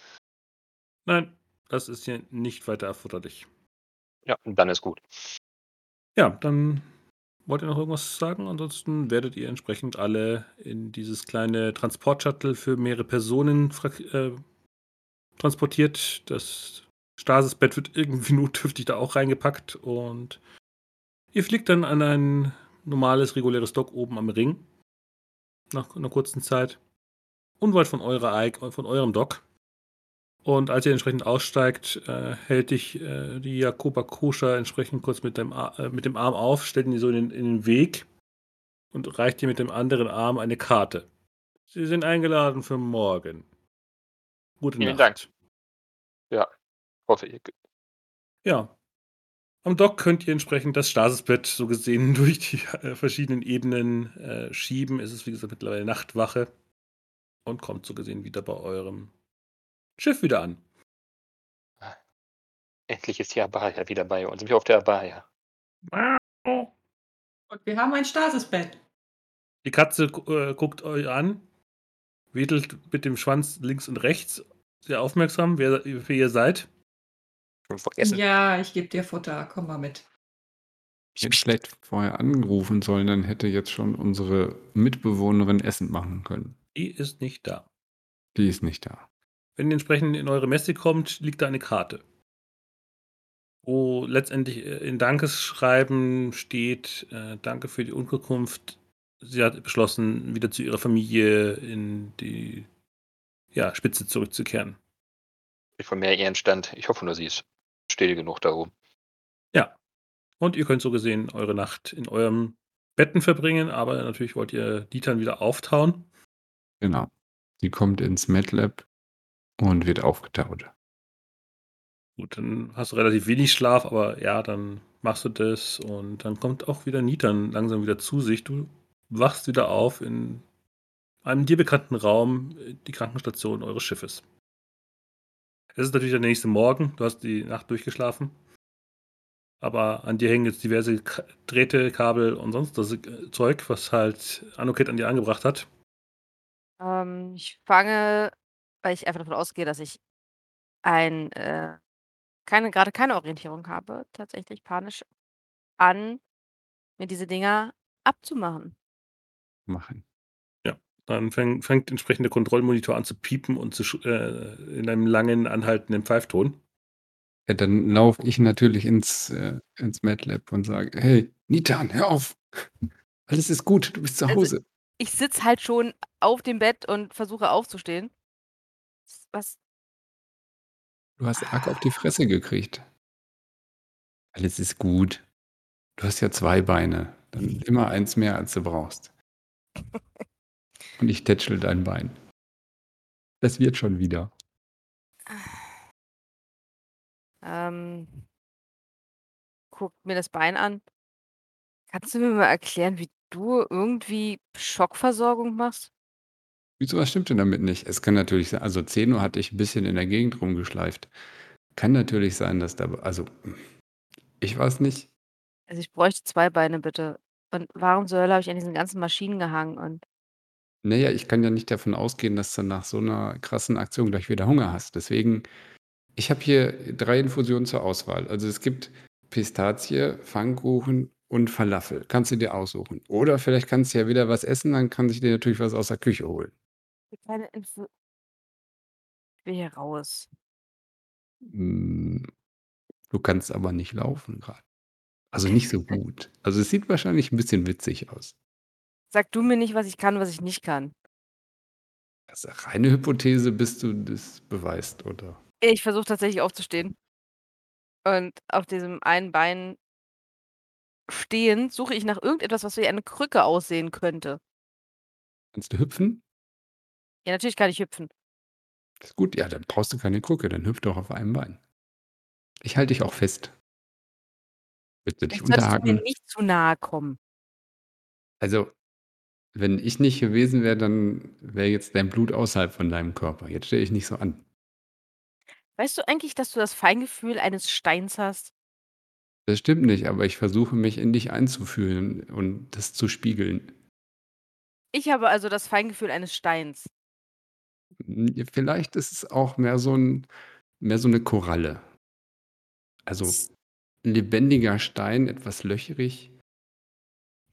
Nein, das ist hier nicht weiter erforderlich. Ja, dann ist gut. Ja, dann wollt ihr noch irgendwas sagen? Ansonsten werdet ihr entsprechend alle in dieses kleine Transportshuttle für mehrere Personen äh, transportiert. Das Stasisbett wird irgendwie notdürftig da auch reingepackt und ihr fliegt dann an ein normales, reguläres Dock oben am Ring. Nach einer kurzen Zeit. Unweit von, eurer, von eurem Dock. Und als ihr entsprechend aussteigt, äh, hält dich äh, die Jakoba Koscher entsprechend kurz mit dem, äh, mit dem Arm auf, stellt ihn so in den, in den Weg und reicht dir mit dem anderen Arm eine Karte. Sie sind eingeladen für morgen. Gute Vielen Nacht. Dank. Ja, hoffe ich. Ja. Am Dock könnt ihr entsprechend das Stasisbett so gesehen durch die äh, verschiedenen Ebenen äh, schieben. Es ist wie gesagt mittlerweile Nachtwache und kommt so gesehen wieder bei eurem Schiff wieder an. Endlich ist die Abaya wieder bei uns. Ich auf der Abaya. Und wir haben ein Stasisbett. Die Katze äh, guckt euch an, wedelt mit dem Schwanz links und rechts, sehr aufmerksam, wer, wer ihr seid. Vergessen. Ja, ich gebe dir Futter. Komm mal mit. Ich hätte vielleicht vorher angerufen sollen, dann hätte jetzt schon unsere Mitbewohnerin Essen machen können. Die ist nicht da. Die ist nicht da. Wenn ihr entsprechend in eure Messe kommt, liegt da eine Karte. Wo letztendlich äh, in Dankeschreiben steht, äh, danke für die Unterkunft. Sie hat beschlossen, wieder zu ihrer Familie in die ja, Spitze zurückzukehren. Ich von mehr Ehrenstand. Ich hoffe nur, sie ist still genug da oben. Ja. Und ihr könnt so gesehen eure Nacht in eurem Betten verbringen, aber natürlich wollt ihr Dietern wieder auftauen. Genau. Sie kommt ins MedLab und wird aufgetaut. Gut, dann hast du relativ wenig Schlaf, aber ja, dann machst du das und dann kommt auch wieder Nitan langsam wieder zu sich. Du wachst wieder auf in einem dir bekannten Raum, die Krankenstation eures Schiffes. Es ist natürlich der nächste Morgen, du hast die Nacht durchgeschlafen. Aber an dir hängen jetzt diverse Drähte, Kabel und sonst das Zeug, was halt Anoket an dir angebracht hat. Ähm, ich fange weil ich einfach davon ausgehe, dass ich ein, äh, keine, gerade keine Orientierung habe, tatsächlich panisch an, mir diese Dinger abzumachen. Machen. Ja, dann fäng, fängt entsprechend der Kontrollmonitor an zu piepen und zu, äh, in einem langen, anhaltenden Pfeifton. Ja, dann laufe ich natürlich ins, äh, ins MATLAB und sage, hey, Nitan, hör auf. Alles ist gut, du bist zu also, Hause. Also, ich sitze halt schon auf dem Bett und versuche aufzustehen. Was? Du hast arg auf die Fresse gekriegt. Alles ist gut. Du hast ja zwei Beine. Dann immer eins mehr, als du brauchst. Und ich tätschel dein Bein. Das wird schon wieder. Ähm, guck mir das Bein an. Kannst du mir mal erklären, wie du irgendwie Schockversorgung machst? Wieso, was stimmt denn damit nicht? Es kann natürlich sein, also Zeno hatte ich ein bisschen in der Gegend rumgeschleift. Kann natürlich sein, dass da, also ich weiß nicht. Also ich bräuchte zwei Beine bitte. Und warum zur Hölle habe ich an diesen ganzen Maschinen gehangen? Und naja, ich kann ja nicht davon ausgehen, dass du nach so einer krassen Aktion gleich wieder Hunger hast. Deswegen, ich habe hier drei Infusionen zur Auswahl. Also es gibt Pistazie, Pfannkuchen, und Falafel. Kannst du dir aussuchen. Oder vielleicht kannst du ja wieder was essen, dann kann ich dir natürlich was aus der Küche holen. Keine Info. Ich will hier raus. Hm, du kannst aber nicht laufen gerade. Also nicht so gut. Also es sieht wahrscheinlich ein bisschen witzig aus. Sag du mir nicht, was ich kann, was ich nicht kann. Das ist eine reine Hypothese, bis du das beweist, oder? Ich versuche tatsächlich aufzustehen. Und auf diesem einen Bein stehend suche ich nach irgendetwas, was wie eine Krücke aussehen könnte. Kannst du hüpfen? Ja, natürlich kann ich hüpfen. Ist gut, ja, dann brauchst du keine Krücke, dann hüpf doch auf einem Bein. Ich halte dich auch fest. Du dich Vielleicht solltest du mir unterhaken? nicht zu nahe kommen. Also, wenn ich nicht gewesen wäre, dann wäre jetzt dein Blut außerhalb von deinem Körper. Jetzt stelle ich nicht so an. Weißt du eigentlich, dass du das Feingefühl eines Steins hast? Das stimmt nicht, aber ich versuche mich in dich einzufühlen und das zu spiegeln. Ich habe also das Feingefühl eines Steins. Hm, vielleicht ist es auch mehr so 'n mehr so 'ne Koralle. Also, 'n lebendiger Stein, etwas löcherig.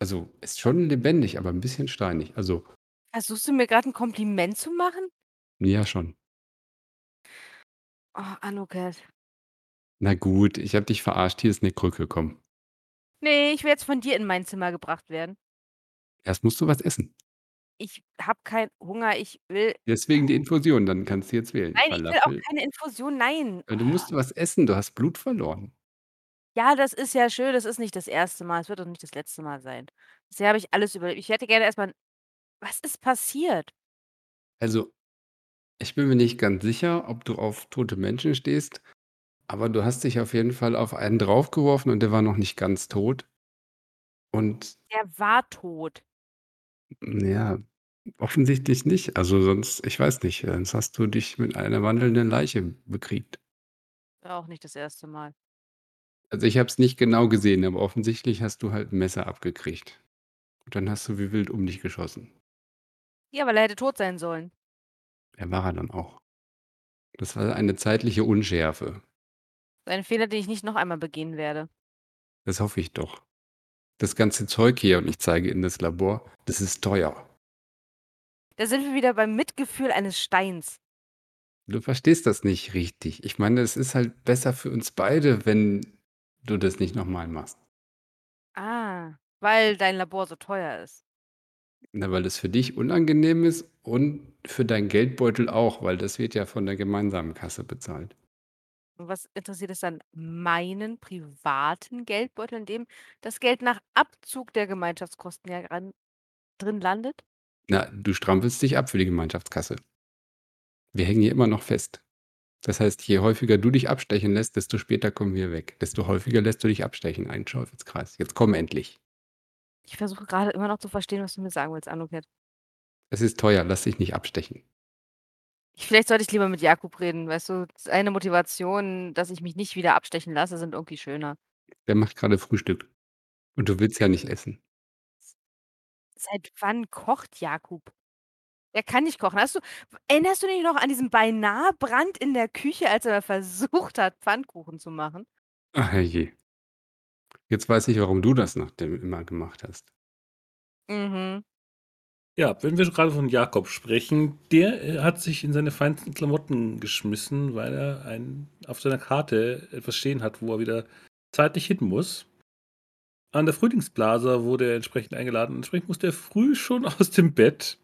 Also, ist schon lebendig, aber 'n bisschen steinig. Also Versuchst du mir gerade 'n Kompliment zu machen? Ja, schon. Oh, Anuket. Na gut, ich habe dich verarscht. Hier ist 'ne Krücke, komm. Ne, ich will jetzt von dir in mein Zimmer gebracht werden. Erst musst du was essen. Ich habe keinen Hunger, ich will Deswegen die Infusion, dann kannst du jetzt wählen. Nein, ich will auch Falafel keine Infusion, nein. Du musst was essen, du hast Blut verloren. Ja, das ist ja schön, das ist nicht das 1. Mal, es wird auch nicht das letzte Mal sein. Bisher habe ich alles überlebt. Ich hätte gerne erst mal 'n was ist passiert? Also, ich bin mir nicht ganz sicher, ob du auf tote Menschen stehst, aber du hast dich auf jeden Fall auf einen draufgeworfen und der war noch nicht ganz tot. Und Der war tot. Ja, offensichtlich nicht. Also, sonst ich weiß nicht, sonst hast du dich mit einer wandelnden Leiche bekriegt. War auch nicht das 1. Mal. Also, ich habe es nicht genau gesehen, aber offensichtlich hast du halt 'n Messer abgekriegt. Und dann hast du wie wild um dich geschossen. Ja, weil er hätte tot sein sollen. Ja, war er dann auch. Das war eine zeitliche Unschärfe. Ein Fehler, den ich nicht noch einmal begehen werde. Das hoffe ich doch. Das ganze Zeug hier und ich zeige in das Labor, das ist teuer. Da sind wir wieder beim Mitgefühl eines Steins. Du verstehst das nicht richtig. Ich meine, es ist halt besser für uns beide, wenn du das nicht noch mal machst. Ah, weil dein Labor so teuer ist. Na, weil es für dich unangenehm ist und für deinen Geldbeutel auch, weil das wird ja von der gemeinsamen Kasse bezahlt. Und was interessiert es dann meinen privaten Geldbeutel, in dem das Geld nach Abzug der Gemeinschaftskosten ja drin landet? Na, du strampelst dich ab für die Gemeinschaftskasse. Wir hängen hier immer noch fest. Das heißt, je häufiger du dich abstechen lässt, desto später kommen wir weg. Desto häufiger lässt du dich abstechen. Ein Teufelskreis. Jetzt komm endlich. Ich versuche gerade immer noch zu verstehen, was du mir sagen willst, Anuket. Es ist teuer, lass dich nicht abstechen. Vielleicht sollte ich lieber mit Jakub reden, weißt du? Seine Motivation, dass ich mich nicht wieder abstechen lasse, sind irgendwie schöner. Der macht gerade Frühstück. Und du willst ja nicht essen. Seit wann kocht Jakub? Er kann nicht kochen. Hast du erinnerst du dich noch an diesen beinahe Brand in der Küche, als er versucht hat, Pfannkuchen zu machen? Ach herrje. Jetzt weiß ich, warum du das nach dem immer gemacht hast. Mhm. Ja, wenn wir gerade von Jakob sprechen, der, äh, hat sich in seine feinsten Klamotten geschmissen, weil er ein auf seiner Karte etwas stehen hat, wo er wieder zeitlich hin muss. An der Frühlingsblase wurde er entsprechend eingeladen. Entsprechend musste er früh schon aus dem Bett,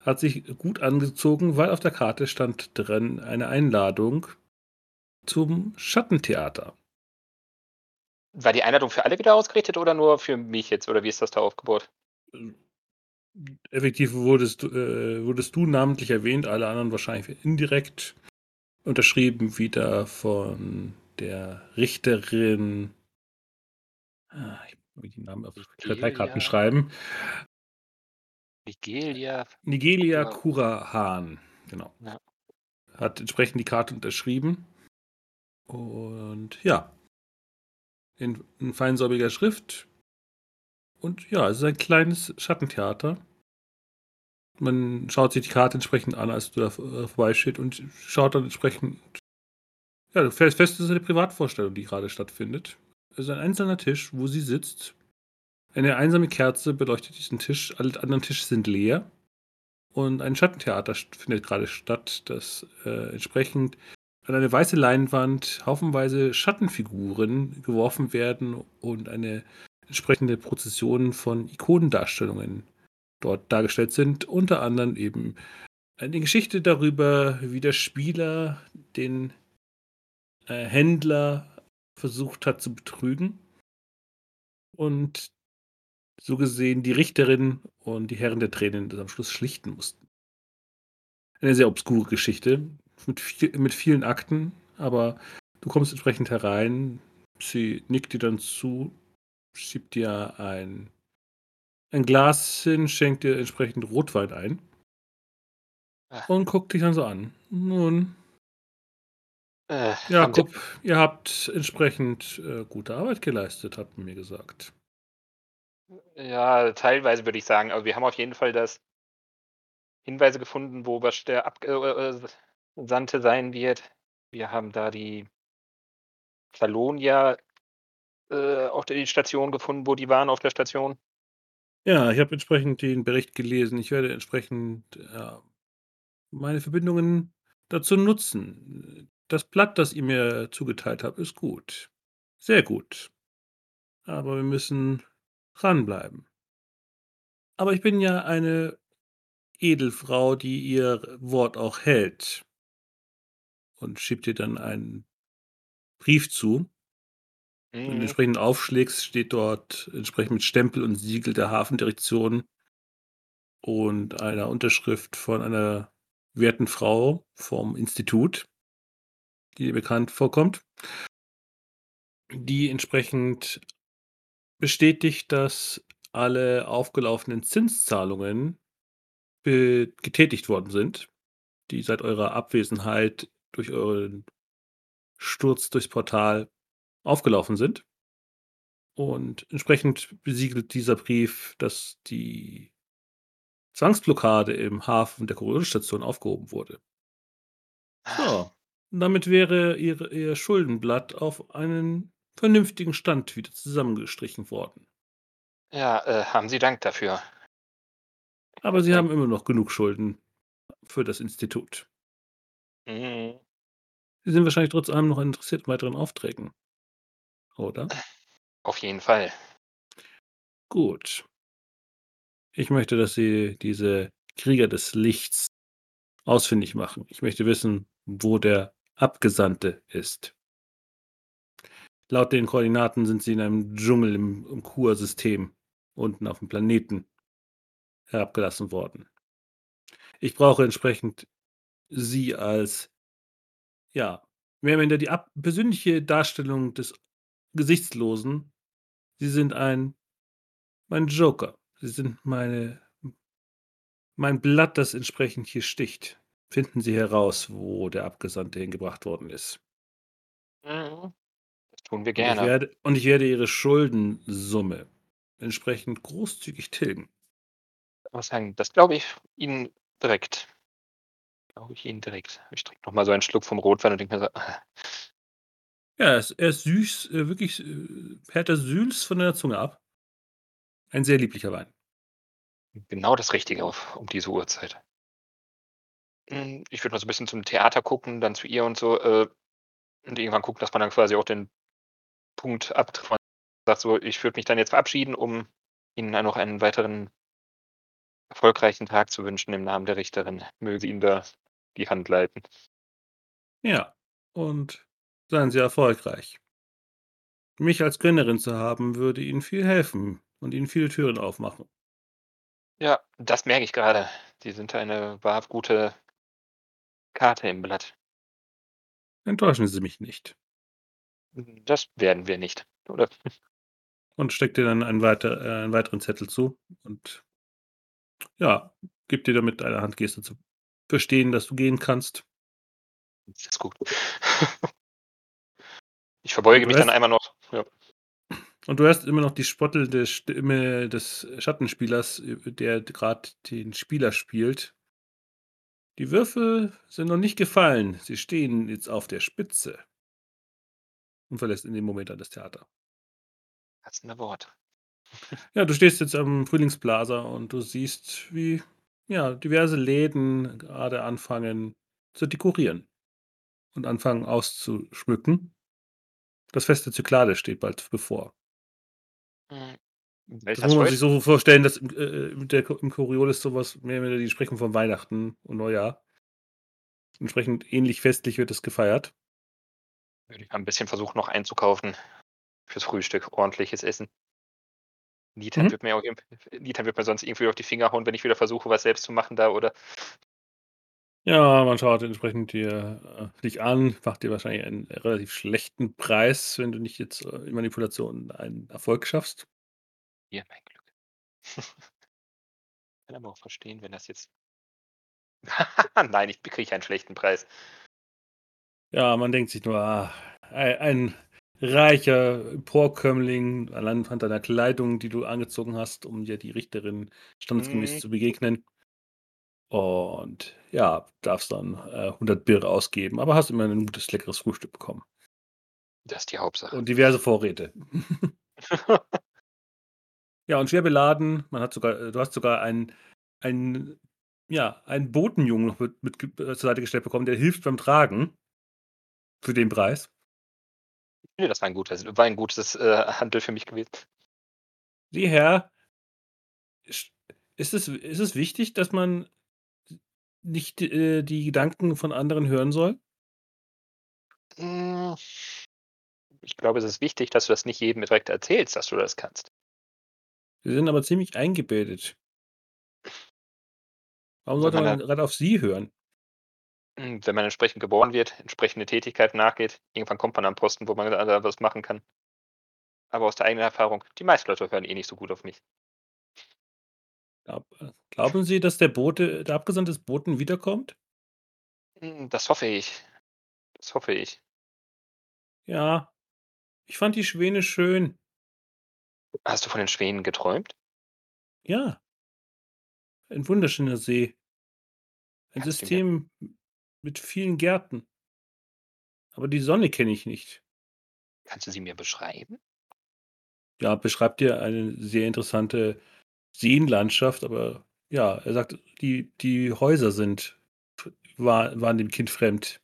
hat sich gut angezogen, weil auf der Karte stand drin eine Einladung zum Schattentheater. War die Einladung für alle wieder ausgerichtet oder nur für mich jetzt? Oder wie ist das da aufgebaut? Effektiv wurdest, äh, wurdest du namentlich erwähnt, alle anderen wahrscheinlich indirekt unterschrieben wieder von der Richterin. Ah, ich muss die Namen auf Karteikarten schreiben. Nigelia. Nigelia Kura- Kurahan, genau. Ja. Hat entsprechend die Karte unterschrieben. Und ja, in, in feinsäubiger Schrift. Und ja, es ist ein kleines Schattentheater. Man schaut sich die Karte entsprechend an, als du da äh, vorbeisteht und schaut dann entsprechend. Ja, du stellst fest, es ist eine Privatvorstellung, die gerade stattfindet. Es ist ein einzelner Tisch, wo sie sitzt. Eine einsame Kerze beleuchtet diesen Tisch. Alle anderen Tische sind leer. Und ein Schattentheater findet gerade statt, das äh, entsprechend an eine weiße Leinwand haufenweise Schattenfiguren geworfen werden und eine entsprechende Prozession von Ikonendarstellungen dort dargestellt sind. Unter anderem eben eine Geschichte darüber, wie der Spieler den äh, Händler versucht hat zu betrügen. Und so gesehen die Richterin und die Herren der Tränen das am Schluss schlichten mussten. Eine sehr obskure Geschichte mit, viel, mit vielen Akten, aber du kommst entsprechend herein. Sie nickt dir dann zu, schiebt dir ein, ein Glas hin, schenkt dir entsprechend Rotwein ein Ah. und guckt dich dann so an. Nun, Äh, Jakob, ihr habt entsprechend äh, gute Arbeit geleistet, habt ihr mir gesagt. Ja, teilweise würde ich sagen. Aber wir haben auf jeden Fall das Hinweise gefunden, wo was der Abgesandte sein wird. Wir haben da die Salonia äh, auf der Station gefunden, wo die waren auf der Station. Ja, ich habe entsprechend den Bericht gelesen. Ich werde entsprechend ja, meine Verbindungen dazu nutzen. Das Blatt, das ihr mir zugeteilt habt, ist gut. Sehr gut. Aber wir müssen dranbleiben. Aber ich bin ja eine Edelfrau, die ihr Wort auch hält. Und schiebt dir dann einen Brief zu. Wenn du Mhm. entsprechend aufschlägst, steht dort entsprechend mit Stempel und Siegel der Hafendirektion und einer Unterschrift von einer werten Frau vom Institut, die bekannt vorkommt, die entsprechend bestätigt, dass alle aufgelaufenen Zinszahlungen getätigt worden sind, die seit eurer Abwesenheit durch euren Sturz durchs Portal aufgelaufen sind. Und entsprechend besiegelt dieser Brief, dass die Zwangsblockade im Hafen der Korridorstation aufgehoben wurde. So, damit wäre ihr, ihr Schuldenblatt auf einen vernünftigen Stand wieder zusammengestrichen worden. Ja, äh, haben Sie Dank dafür. Aber sie Ja. haben immer noch genug Schulden für das Institut. Mhm. Sie sind wahrscheinlich trotz allem noch interessiert an weiteren Aufträgen. Oder? Auf jeden Fall. Gut. Ich möchte, dass Sie diese Krieger des Lichts ausfindig machen. Ich möchte wissen, wo der Abgesandte ist. Laut den Koordinaten sind Sie in einem Dschungel im, im Kur-System unten auf dem Planeten herabgelassen worden. Ich brauche entsprechend Sie als, ja, mehr oder weniger die ab persönliche Darstellung des Gesichtslosen. Sie sind ein, mein Joker. Sie sind meine, mein Blatt, das entsprechend hier sticht. Finden Sie heraus, wo der Abgesandte hingebracht worden ist. Mhm. Das tun wir Und ich, gerne. werde, und ich werde Ihre Schuldensumme entsprechend großzügig tilgen. Muss sagen, das glaube ich Ihnen direkt. Glaube ich Ihnen direkt. Ich trinke nochmal so einen Schluck vom Rotwein und denke mir so, ah, Ja, er ist, süß, äh, wirklich äh, perlt er süß von der Zunge ab. Ein sehr lieblicher Wein. genau das Richtige um diese Uhrzeit. Mm, Ich würde mal so ein bisschen zum Theater gucken, dann zu ihr und so. Äh, und irgendwann gucken, dass man dann quasi auch den Punkt abtrifft. Man sagt so, ich würde mich dann jetzt verabschieden, um Ihnen dann noch einen weiteren erfolgreichen Tag zu wünschen im Namen der Richterin. Möge sie Ihnen da die Hand leiten. Ja, und seien Sie erfolgreich. Mich als Gönnerin zu haben, würde Ihnen viel helfen und Ihnen viele Türen aufmachen. Ja, das merke ich gerade. Sie sind eine wahrhaft gute Karte im Blatt. Enttäuschen Sie mich nicht. Das werden wir nicht, oder? Und steckt dir dann einen, weiter, äh, einen weiteren Zettel zu und ja, gibt dir damit eine Handgeste zu verstehen, dass du gehen kannst. Das ist gut. Ich verbeuge mich dann einmal noch. Ja. Und du hörst immer noch die spottelnde Stimme des Schattenspielers, der gerade den Spieler spielt. Die Würfel sind noch nicht gefallen. Sie stehen jetzt auf der Spitze. Und verlässt in dem Moment dann das Theater. Passende Wort. Ja, du stehst jetzt am Frühlingsplaza und du siehst, wie ja, diverse Läden gerade anfangen zu dekorieren und anfangen auszuschmücken. Das Fest der Zyklade steht bald bevor. Das muss man sich so vorstellen, dass im, äh, der, im Coriolis sowas mehr oder die sprechen von Weihnachten und Neujahr. Entsprechend ähnlich festlich wird es gefeiert. Würde ich mal ein bisschen versuchen, noch einzukaufen fürs Frühstück. Ordentliches Essen. Nitan Mhm. wird mir auch imp- Nitan wird mir sonst irgendwie auf die Finger hauen, wenn ich wieder versuche, was selbst zu machen da oder Ja, man schaut entsprechend dir, äh, dich an, macht dir wahrscheinlich einen relativ schlechten Preis, wenn du nicht jetzt äh, in Manipulation einen Erfolg schaffst. Hier mein Glück. Kann aber auch verstehen, wenn das jetzt. Nein, ich kriege einen schlechten Preis. Ja, man denkt sich nur, ah, ein, ein reicher Emporkömmling, allein anhand deiner Kleidung, die du angezogen hast, um dir die Richterin standesgemäß Mhm. zu begegnen. Und ja, darfst dann äh, 100 Birre ausgeben, aber hast immer ein gutes, leckeres Frühstück bekommen. Das ist die Hauptsache. Und diverse Vorräte. Ja, und schwer beladen. Man hat sogar, äh, du hast sogar einen, einen, ja, einen Botenjungen noch mit, mit äh, zur Seite gestellt bekommen, der hilft beim Tragen. Für den Preis. Ich finde, das war ein gutes, war ein gutes äh, Handel für mich gewesen. Sieh her, ist es, ist es wichtig, dass man nicht äh, die Gedanken von anderen hören soll? Mm, Ich glaube, es ist wichtig, dass du das nicht jedem direkt erzählst, dass du das kannst. Sie sind aber ziemlich eingebildet. Warum sollte man gerade auf sie hören? Mm, Wenn man entsprechend geboren wird, entsprechende Tätigkeit nachgeht, irgendwann kommt man am Posten, wo man da was machen kann. Aber aus der eigenen Erfahrung, die meisten Leute hören eh nicht so gut auf mich. Äh, glauben Sie, dass der Bote, der Abgesandte des Boten wiederkommt? Mm, Das hoffe ich. Das hoffe ich. Ja. Ich fand die Schwäne schön. Hast du von den Schwänen geträumt? Ja. Ein wunderschöner See. Ein Kannst System mit vielen Gärten. Aber die Sonne kenne ich nicht. Kannst du sie mir beschreiben? Ja, beschreibt dir eine sehr interessante Seenlandschaft, aber ja, er sagt, die, die Häuser sind, war, waren dem Kind fremd.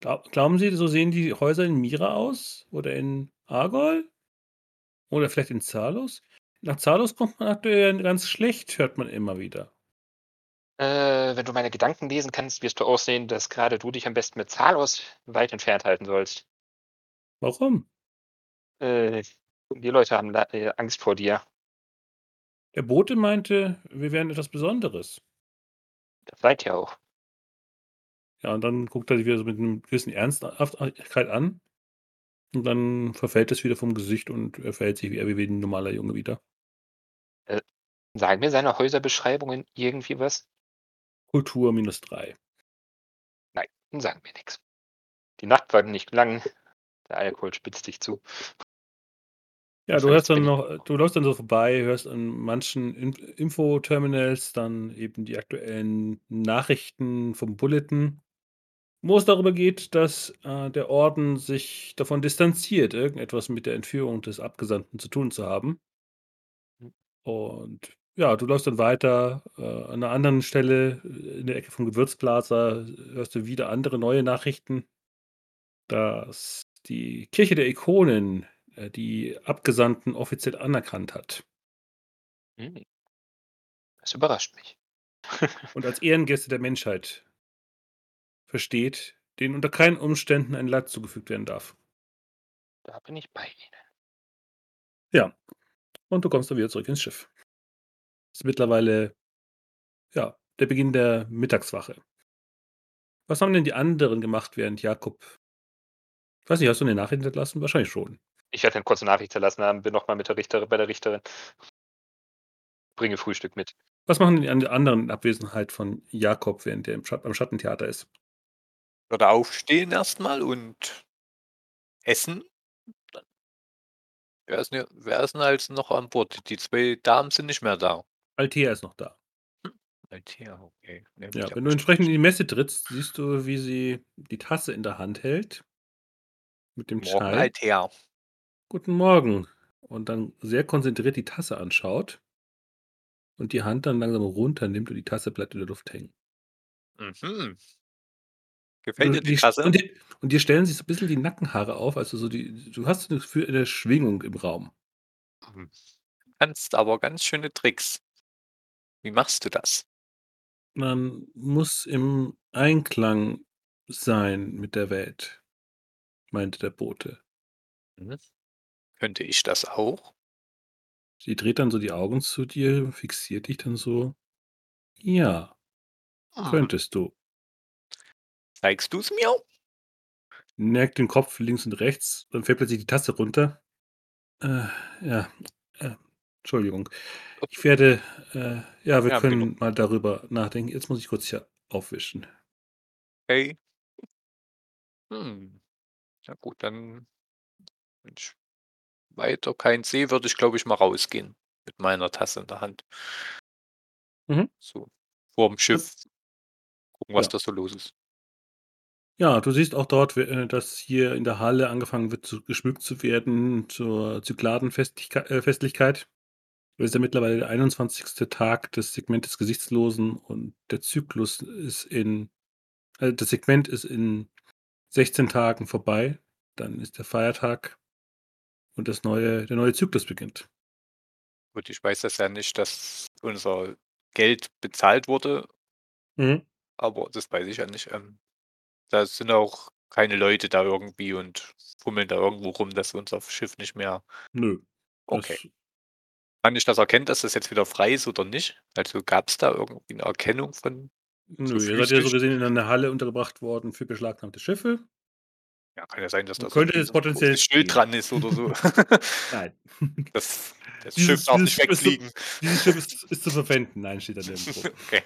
Glaub, glauben Sie, so sehen die Häuser in Mira aus? Oder in Argol? Oder vielleicht in Zalos? Nach Zalos kommt man aktuell ganz schlecht, hört man immer wieder. Äh, wenn du meine Gedanken lesen kannst, wirst du aussehen, dass gerade du dich am besten mit Zalos weit entfernt halten sollst. Warum? Äh, die Leute haben äh, Angst vor dir. Der Bote meinte, wir wären etwas Besonderes. Das seid ihr auch. Ja, und dann guckt er sich wieder so mit einem gewissen Ernsthaftigkeit an. Und dann verfällt es wieder vom Gesicht und er verhält sich wie er wie ein normaler Junge wieder. Sagen mir seine Häuserbeschreibungen irgendwie was? Kultur minus drei. Nein, sagen mir nichts. Die Nacht war nicht lang. Der Alkohol spitzt dich zu. Ja, du hörst dann noch, du läufst dann so vorbei, hörst an manchen In Infoterminals dann eben die aktuellen Nachrichten vom Bulletin, wo es darüber geht, dass äh, der Orden sich davon distanziert, irgendetwas mit der Entführung des Abgesandten zu tun zu haben. Und ja, du läufst dann weiter. Äh, an einer anderen Stelle, äh, in der Ecke vom Gewürzplaza, hörst du wieder andere neue Nachrichten, dass die Kirche der Ikonen äh, die Abgesandten offiziell anerkannt hat Hm. Das überrascht mich. und als Ehrengäste der Menschheit versteht, denen unter keinen Umständen ein Leid zugefügt werden darf. Da bin ich bei Ihnen. Ja. Und du kommst dann wieder zurück ins Schiff. Es ist mittlerweile, ja, der Beginn der Mittagswache. Was haben denn die anderen gemacht, während Jakob. Ich weiß nicht, hast du eine Nachricht hinterlassen? Wahrscheinlich schon. Ich werde eine kurze Nachricht hinterlassen haben, bin nochmal mit der Richterin, bei der Richterin. Bringe Frühstück mit. Was machen die an- anderen in Abwesenheit von Jakob, während er im Schat am Schattentheater ist? Würde aufstehen erstmal und essen. Wer ist, denn, wer ist denn als noch an Bord? Die zwei Damen sind nicht mehr da. Altea ist noch da. Altea, okay. Nee, Ja, wenn du entsprechend in die Messe trittst, siehst du, wie sie die Tasse in der Hand hält. Mit dem Morgen Chai. Altea. Guten Morgen, und dann sehr konzentriert die Tasse anschaut und die Hand dann langsam runternimmt und die Tasse bleibt in der Luft hängen. Mhm. Gefällt Und dir die Tasse? und, dir, und dir stellen sich so ein bisschen die Nackenhaare auf, also so die, du hast das Gefühl eine Schwingung im Raum. Hm. Kannst aber ganz schöne Tricks. Wie machst du das? Man muss im Einklang sein mit der Welt, meinte der Bote. Mhm. Könnte ich das auch? Sie dreht dann so die Augen zu dir, fixiert dich dann so. Ja, Ah. könntest du. Zeigst du es mir? Neigt den Kopf links und rechts, dann fällt plötzlich die Tasse runter. Äh, ja, äh, Entschuldigung. Ich werde, äh, ja, wir Ja, können bitte. mal darüber nachdenken. Jetzt muss ich kurz hier aufwischen. Okay. Hm. Ja gut, dann wenn ich weiter keinen sehe, würde ich, glaube ich, mal rausgehen mit meiner Tasse in der Hand. Mhm. So vorm Schiff gucken, was Ja. da so los ist. Ja, du siehst auch dort, äh, dass hier in der Halle angefangen wird, zu, geschmückt zu werden zur Zykladenfestlichkeit. Äh. Es ist ja mittlerweile der 21. Tag des Segmentes Gesichtslosen und der Zyklus ist in, also das Segment ist in 16 Tagen vorbei. Dann ist der Feiertag und das neue, der neue Zyklus beginnt. Gut, ich weiß das ja nicht, dass unser Geld bezahlt wurde, Mhm. aber das weiß ich ja nicht. Ähm, da sind auch keine Leute da irgendwie und fummeln da irgendwo rum, dass unser Schiff nicht mehr. Nö. Okay. Das, Kann ich das erkennen, dass das jetzt wieder frei ist oder nicht? Also gab es da irgendwie eine Erkennung von nö, so ihr seid ja so gesehen in einer Halle untergebracht worden für beschlagnahmte Schiffe. Ja, kann ja sein, dass Man da so könnte ein es potenziell großes Schild dran ist oder so. Nein. Das, das Dieses- Schiff darf nicht ist wegfliegen. Dieses Schiff ist, ist zu verwenden. Nein, steht da nirgendwo. okay.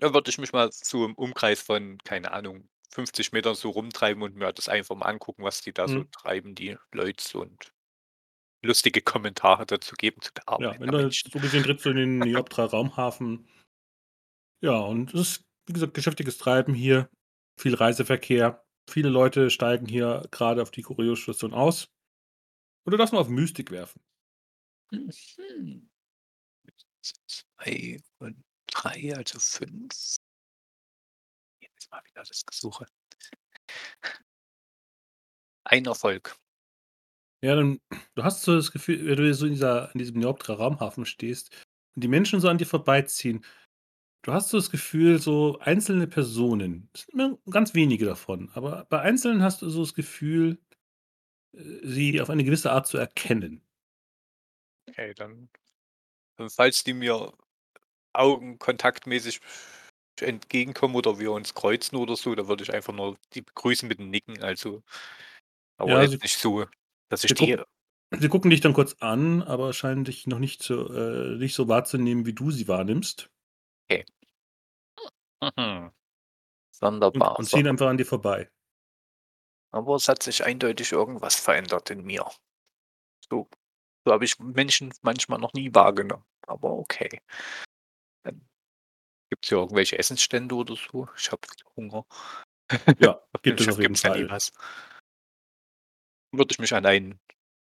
Dann würde ich mich mal so im Umkreis von, keine Ahnung, 50 Metern so rumtreiben und mir das einfach mal angucken, was die da so Mhm. treiben, die Leute und lustige Kommentare dazu geben zu der Arbeit. Ja, wenn der du Menschen. so gesehen trittst du in den Neoptra Raumhafen. Ja, und es ist, wie gesagt, geschäftiges Treiben hier. Viel Reiseverkehr. Viele Leute steigen hier gerade auf die Kuriostation aus. Und du darfst mal auf Mystik werfen. Mhm. Zwei und drei, also fünf. Jetzt mal wieder das Gesuche. Ein Erfolg. Ja, dann, du hast so das Gefühl, wenn du so in, dieser, in diesem Neoptra Raumhafen stehst und die Menschen so an dir vorbeiziehen, du hast so das Gefühl, so einzelne Personen, es sind immer ganz wenige davon, aber bei Einzelnen hast du so das Gefühl, äh, sie auf eine gewisse Art zu erkennen. Okay, dann, dann falls die mir augenkontaktmäßig entgegenkommen oder wir uns kreuzen oder so, da würde ich einfach nur die begrüßen mit einem Nicken. Also, aber Ja, jetzt sie- nicht so, dass ich stehe. Sie gucken dich dann kurz an, aber scheinen dich noch nicht so, äh, nicht so wahrzunehmen, wie du sie wahrnimmst. Mhm. Und, Sonderbar. und ziehen Sonder- einfach an dir vorbei. Aber es hat sich eindeutig irgendwas verändert in mir. So, so habe ich Menschen manchmal noch nie wahrgenommen. Aber okay. Gibt es hier irgendwelche Essensstände oder so? Ich habe Hunger. Ja, gibt es auf jeden Fall. was. Würde ich mich an einen,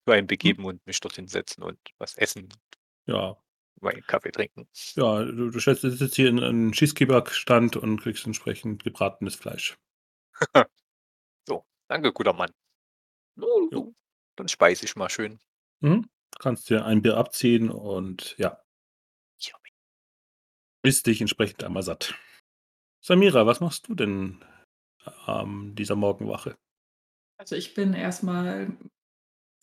zu einem Hm? begeben und mich dorthin setzen und was essen, Ja, meinen Kaffee trinken. ja du, du stellst- sitzt hier in einem Schießkebab-Stand und kriegst entsprechend gebratenes Fleisch. So, danke, guter Mann. Jo. Dann speise ich mal schön. Mhm. Du kannst dir ein Bier abziehen und ja. Isst dich entsprechend einmal satt. Samira, was machst du denn an dieser Morgenwache? Also ich bin erstmal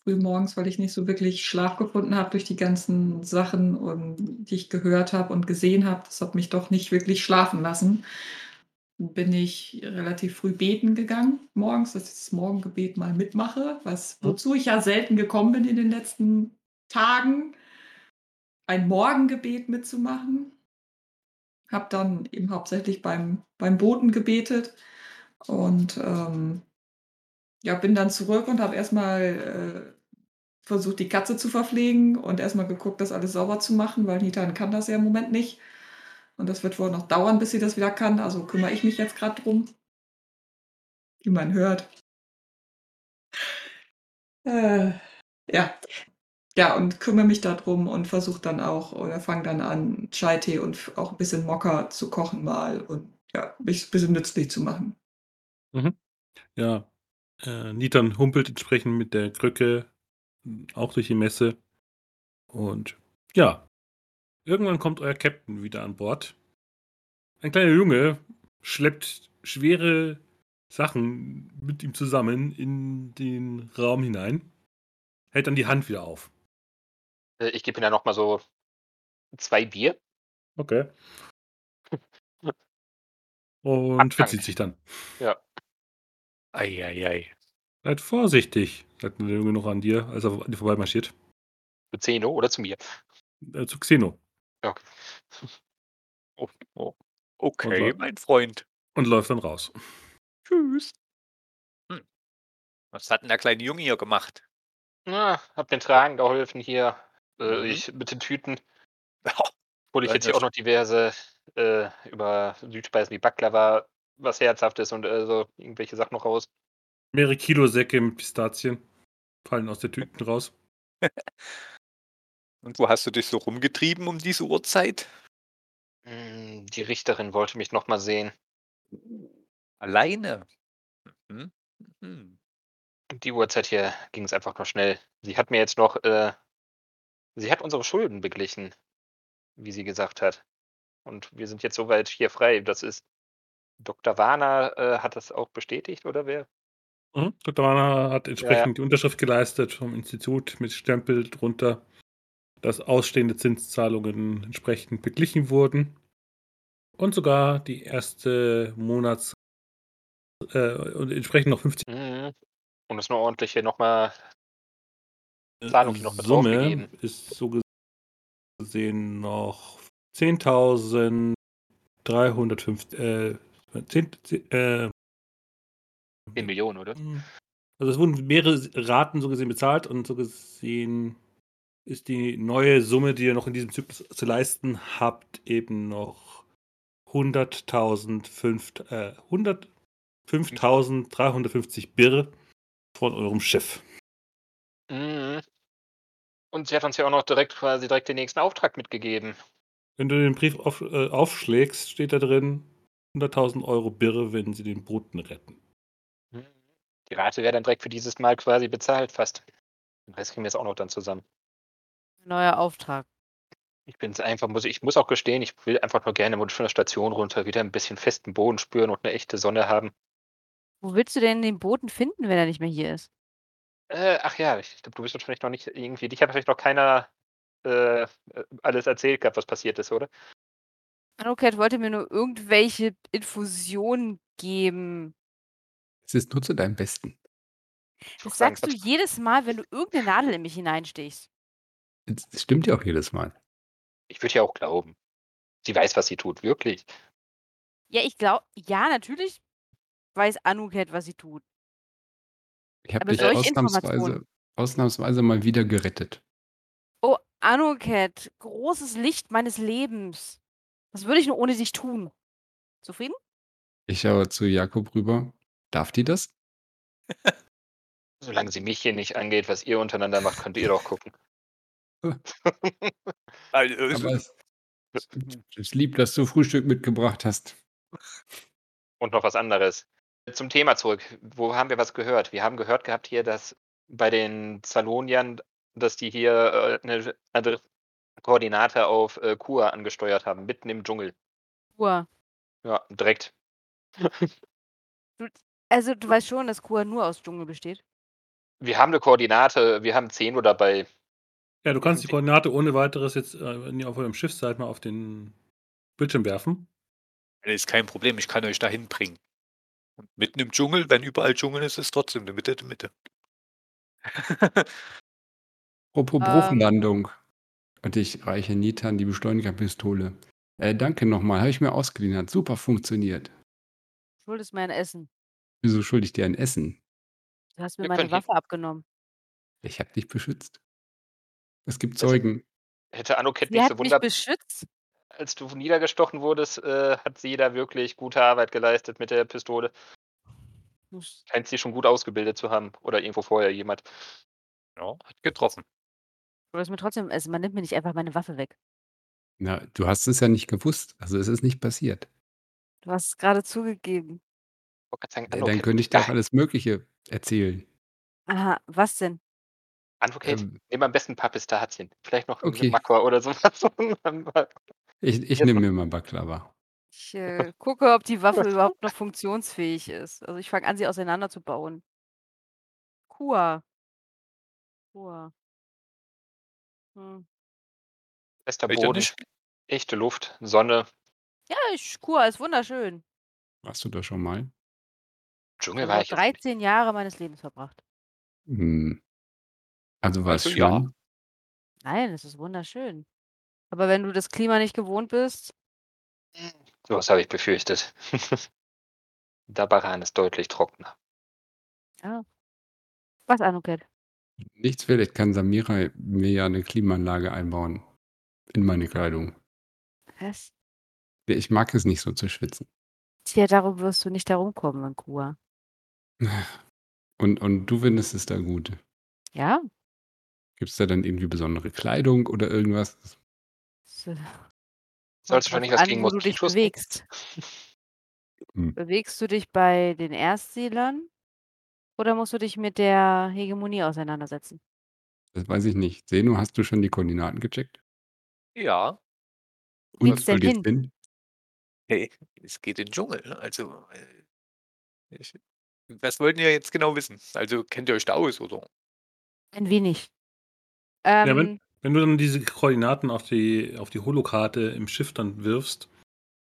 früh morgens, weil ich nicht so wirklich Schlaf gefunden habe durch die ganzen Sachen, und, die ich gehört habe und gesehen habe. Das hat mich doch nicht wirklich schlafen lassen. Bin ich relativ früh beten gegangen morgens, dass ich das Morgengebet mal mitmache, was, Mhm. wozu ich ja selten gekommen bin in den letzten Tagen, ein Morgengebet mitzumachen. Habe dann eben hauptsächlich beim, beim Boten gebetet und ähm, ja, bin dann zurück und habe erstmal äh, versucht, die Katze zu verpflegen und erstmal geguckt, das alles sauber zu machen, weil Nitan kann das ja im Moment nicht. Und das wird wohl noch dauern, bis sie das wieder kann. Also kümmere ich mich jetzt gerade drum. Wie man hört. Äh, Ja. Ja, und kümmere mich darum und versuche dann auch oder fange dann an, Chai-Tee und auch 'n bisschen Mokka zu kochen mal und ja, mich 'n bisschen nützlich zu machen. Mhm. Ja, äh, Nitan humpelt entsprechend mit der Krücke, hm, auch durch die Messe. Und ja, irgendwann kommt euer Captain wieder an Bord. Ein kleiner Junge schleppt schwere Sachen mit ihm zusammen in den Raum hinein, hält dann die Hand wieder auf. Äh, ich gebe ihm dann noch mal so 2 Bier. Okay. Und Abdank. verzieht sich dann. Ja. Ei, ei, ei. Seid vorsichtig, sagt der Junge noch an dir, als er an dir vorbeimarschiert. Zu Zeno oder zu mir? Äh, zu Xeno. Ja, okay. Oh, oh. Okay, mein Freund. und läuft dann raus. Tschüss. Hm. Was hat 'n der kleine Junge hier gemacht? Na, habe den Tragen geholfen hier, äh, Mhm. ich mit den Tüten. Hole ich jetzt hier auch noch diverse, äh, über Südspeisen wie Baklava, was Herzhaftes und, äh, so irgendwelche Sachen noch raus. Mehrere Kilosäcke mit Pistazien fallen aus den Tüten raus. Und wo hast du dich so rumgetrieben um diese Uhrzeit? Hm, die Richterin wollte mich noch mal sehen. Alleine? Mhm. Mhm. Die Uhrzeit hier ging's einfach nur schnell. Sie hat mir jetzt noch, äh sie hat unsere Schulden beglichen, wie sie gesagt hat. Und wir sind jetzt soweit hier frei. Das ist Dr. Warner, äh, hat das auch bestätigt oder wer? Mhm. Dr. Warner hat Ja, ja. entsprechend die Unterschrift geleistet vom Institut mit Stempel drunter, dass ausstehende Zinszahlungen entsprechend beglichen wurden. Und sogar die erste Monats äh, und entsprechend noch 50 Mhm. Und ist 'ne ordentliche noch mal äh, Zahlung hier noch mit Summe ist so gesehen noch 10.305 äh, 10 10 äh 10 Millionen, oder? Hm, also es wurden mehrere Raten so gesehen bezahlt und so gesehen ist die neue Summe, die ihr noch in diesem Zyklus zu leisten habt, eben noch 100.000 fünf äh, 100 5.350 Birr von eurem Schiff. Mhm. Und sie hat uns ja auch noch direkt quasi direkt den nächsten Auftrag mitgegeben. Wenn du den Brief auf äh, aufschlägst, steht da drin 100.000 € Birr, wenn sie den Bruten retten. Mhm. Die Rate wäre dann direkt für dieses Mal quasi bezahlt fast. Den Rest kriegen wir jetzt auch noch dann zusammen. Neuer Auftrag. Ich bin's einfach muss ich muss auch gestehen, ich will einfach nur gerne mal von der Station runter wieder 'n bisschen festen Boden spüren und 'ne echte Sonne haben. Wo willst du denn den Boten finden, wenn er nicht mehr hier ist? Äh, ach ja, ich glaube, du bist wahrscheinlich noch nicht irgendwie dich hat wahrscheinlich noch keiner, äh, äh, alles erzählt gehabt, was passiert ist, oder? Anuket wollte mir nur irgendwelche Infusionen geben. Es ist nur zu deinem Besten. Das sagst du jedes Mal, wenn du irgend 'ne Nadel in mich hineinstichst. Es es stimmt ja auch jedes Mal. Ich würde ja auch glauben. Sie weiß, was sie tut, wirklich. Ja, ich glaube ja, natürlich weiß Anuket, was sie tut. Ich habe dich ausnahmsweise ausnahmsweise mal wieder gerettet. Oh, Anuket, großes Licht meines Lebens. Was würde ich nur ohne dich tun? Zufrieden? Ich schaue zu Jakob rüber. Darf die das? Solange sie mich hier nicht angeht, was ihr untereinander macht, könnt ihr doch gucken. Also, Aber es ist lieb, dass du Frühstück mitgebracht hast. Und noch was anderes. Zum Thema zurück. Wo haben wir was gehört? Wir haben gehört gehabt hier, dass bei den Saloniern, dass die hier, äh, 'ne andere Koordinate auf, äh, Kua angesteuert haben, mitten im Dschungel. Kua. Ja, direkt. Du also, du weißt schon, dass Kua nur aus Dschungel besteht? Wir haben 'ne Koordinate, wir haben Zeno dabei. Ja, du kannst die Koordinate ohne Weiteres jetzt, äh, wenn ihr auf eurem Schiff seid, mal auf den Bildschirm werfen. Das ist kein Problem, ich kann euch dahin bringen. Und mitten im Dschungel, wenn überall Dschungel ist, ist trotzdem 'ne Mitte die Mitte. Apropos Ähm. Bruchlandung. Und ich reiche Nitan die Beschleunigerpistole. Äh, danke noch mal, habe ich mir ausgeliehen, hat super funktioniert. Schuldest mir ein Essen. Wieso schulde ich dir ein Essen? Du hast mir Wir meine können Waffe abgenommen. Ich habe dich beschützt. Es gibt Also, Zeugen. hätte Anuket Sie nicht hat so mich wunder beschützt? Als du niedergestochen wurdest, äh, hat sie da wirklich gute Arbeit geleistet mit der Pistole. Scheint sie schon gut ausgebildet zu haben oder irgendwo vorher jemand. Ja, hat getroffen. Aber ist mir trotzdem also, man nimmt mir nicht einfach meine Waffe weg. Na, du hast es ja nicht gewusst. Also, es ist nicht passiert. Du hast es grade zugegeben. sagen, Ja, dann könnte ich dir auch Ja, alles Mögliche erzählen. Aha, was denn? Anno-Kid, Ähm, nimm am besten 'n paar Pistazien. Vielleicht noch Okay. Makwa oder so ich ich nehme mir mal Baklava. Ich, äh, gucke, ob die Waffe überhaupt noch funktionsfähig ist. Also, ich fange an, sie auseinanderzubauen. Kua. Kua. Hm. Fester Welcher Boden, nicht? echte Luft, Sonne. Ja, ich Kua ist wunderschön. Warst du da schon mal? Dschungel war ich jetzt nicht. 13 Jahre meines Lebens verbracht. Hm. Also, war es Also, ja. schön? Nein, es ist wunderschön. Aber wenn du das Klima nicht gewohnt bist So was habe ich befürchtet. Dabaran ist deutlich trockener. Ja. Was, Anuket? Nichts, vielleicht kann Samira mir ja 'ne Klimaanlage einbauen in meine Kleidung. Was? Ich mag es nicht so zu schwitzen. Tja, darum wirst du nicht herumkommen in Kua. Und und du findest es da gut? Ja. Gibt's da dann irgendwie besondere Kleidung oder irgendwas? S äh, Sollst drauf was an, gegen wo du dich bewegst. Hm. Bewegst du dich bei den Erstsiedlern oder musst du dich mit der Hegemonie auseinandersetzen? Das weiß ich nicht. Seno, hast du schon die Koordinaten gecheckt? Ja. Und wo denn geht's hin? Hey, es geht in 'n Dschungel, ne? Also, äh, ich was wollt ihr jetzt genau wissen? Also, kennt ihr euch da aus, oder? Ein wenig. Ja, wenn Ähm wenn du dann diese Koordinaten auf die auf die Holokarte im Schiff dann wirfst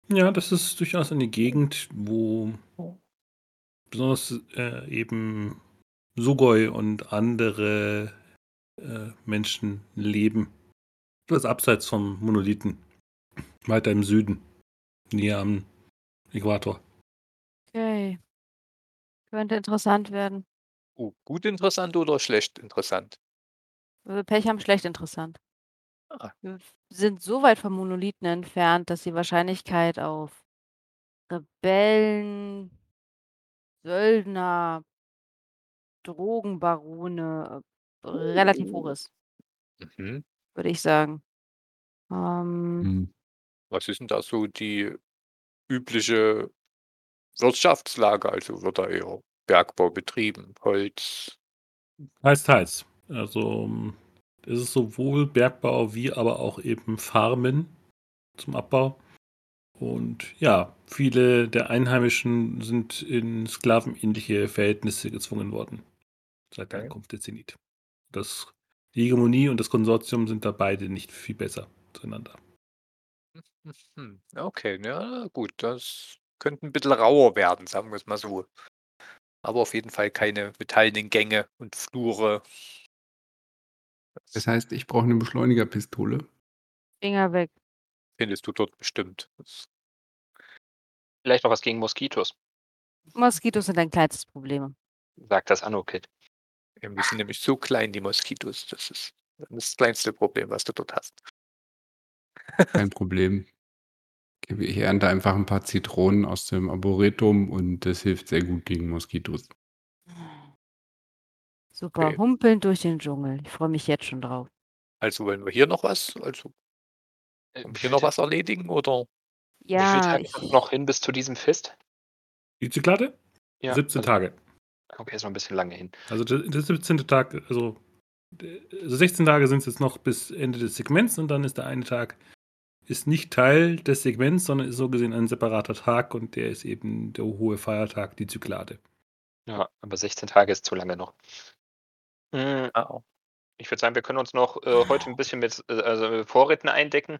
ja, das ist durchaus eine Gegend, wo besonders, äh, eben Sugoi und andere, äh, Menschen leben. Etwas abseits vom Monolithen. Weiter im Süden, näher am Äquator. Okay. Könnte interessant werden. Oh, gut interessant oder schlecht interessant? Wenn wir Pech haben, schlecht interessant. Ah. Wir sind so weit vom Monolithen entfernt, dass die Wahrscheinlichkeit auf Rebellen, Söldner, Drogenbarone, äh, relativ hoch ist. Mhm. Würde ich sagen. Ähm Hm. Was ist denn da so die übliche Wirtschaftslage? Also, wird da eher Bergbau betrieben, Holz? Teils, teils. Also, es ist sowohl Bergbau wie aber auch eben Farmen zum Abbau. Und ja, viele der Einheimischen sind in sklavenähnliche Verhältnisse gezwungen worden seit der. Ankunft der Zenit. Das die Hegemonie und das Konsortium sind da beide nicht viel besser zueinander. Okay, ja gut, das könnte 'n bisschen rauer werden, sagen wir's mal so. Aber auf jeden Fall keine metallenen Gänge und Flure. Das heißt, ich brauche 'ne Beschleunigerpistole? Finger weg. Findest du dort bestimmt. Vielleicht noch was gegen Moskitos, Moskitos sind dein kleinstes Problem. sagt das Anno-Kid. Die sind nämlich so klein, die Moskitos. Das ist das kleinste Problem, was du dort hast. Kein Problem. Gebe ich ernte einfach 'n paar Zitronen aus dem Arboretum und das hilft sehr gut gegen Moskitos. Super, Okay. humpeln durch den Dschungel. Ich freue mich jetzt schon drauf. Also, wollen wir hier noch was also Äh, wollen wir hier noch was erledigen oder? wie viel Ja, Tage ich sind noch hin bis zu diesem Fest? Die Zyklade? Ja, 17 also Tage. okay, ist noch 'n bisschen lange hin. Also, der der 17. Tag, also also 16 Tage sind's jetzt noch bis Ende des Segments und dann ist der eine Tag ist nicht Teil des Segments, sondern ist so gesehen ein separater Tag und der ist eben der hohe Feiertag, die Zyklade. Ja, aber 16 Tage ist zu lange noch. Hm, Ah. ich würde sagen, wir können uns noch, äh, heute 'n bisschen mit, äh, also Vorräten eindecken.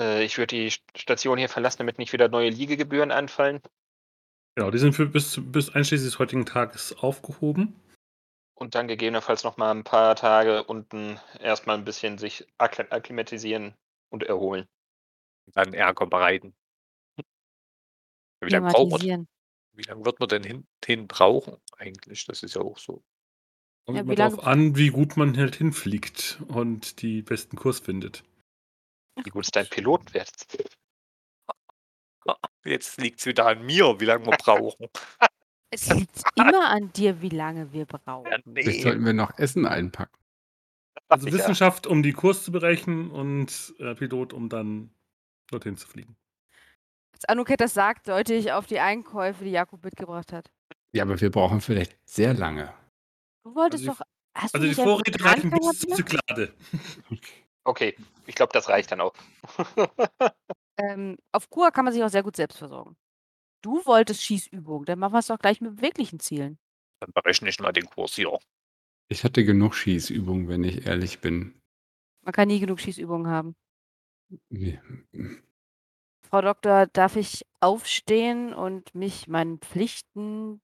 Äh, ich würde die St Station hier verlassen, damit nicht wieder neue Liegegebühren anfallen. Genau, die sind für bis bis einschließlich des heutigen Tages aufgehoben. Und dann gegebenenfalls noch mal 'n paar Tage unten erst mal 'n bisschen sich akkli akklimatisieren und erholen. Dann Ärger bereiten. Wie lange braucht man wie lange wird man denn hin hin brauchen eigentlich? Das ist ja auch so. Kommt Ja, immer drauf an, wie gut man halt hinfliegt und die besten Kurs findet. Wie gut ist dein Pilotenwert? Jetzt liegt's wieder an mir, wie lange wir brauchen. Es liegt immer an dir, wie lange wir brauchen. Ja, Vielleicht nee. sollten wir noch Essen einpacken. Also. Wissenschaft, um die Kurs zu berechnen und äh, Pilot, um dann dorthin zu fliegen. Als Anuket das sagt, deute ich auf die Einkäufe, die Jakob mitgebracht hat. Ja, aber wir brauchen vielleicht sehr lange. Du wolltest Also die- doch. Hast Also du die Vorräte reichen bis zur? Zyklade. Okay, ich glaube, das reicht dann auch. Ähm, auf Kur kann man sich auch sehr gut selbst versorgen. Du wolltest Schießübungen, dann machen wir es doch gleich mit wirklichen Zielen. Dann berechne ich mal den Kurs hier. Ich hatte genug Schießübungen, wenn ich ehrlich bin. Man kann nie genug Schießübungen haben. Wie- Frau Doktor, darf ich aufstehen und mich meinen Pflichten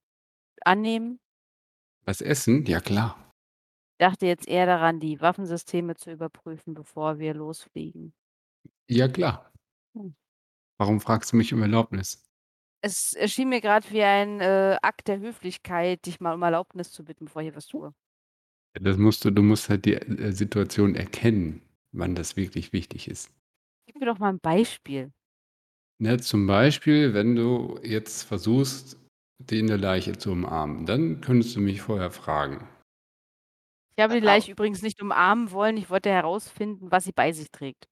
annehmen? Was essen? Ja, klar. Ich dachte jetzt eher daran, die Waffensysteme zu überprüfen, bevor wir losfliegen. Ja, klar. Hm. Warum fragst du mich um Erlaubnis? Es erschien mir gerade wie ein äh, Akt der Höflichkeit, dich mal um Erlaubnis zu bitten, bevor ich hier was tue. Das musst du, du musst halt die äh, Situation erkennen, wann das wirklich wichtig ist. Gib mir doch mal ein Beispiel. Ne, zum Beispiel, wenn du jetzt versuchst, die in der Leiche zu umarmen, dann könntest du mich vorher fragen. Ich habe die Aha. Leiche übrigens nicht umarmen wollen. Ich wollte herausfinden, was sie bei sich trägt.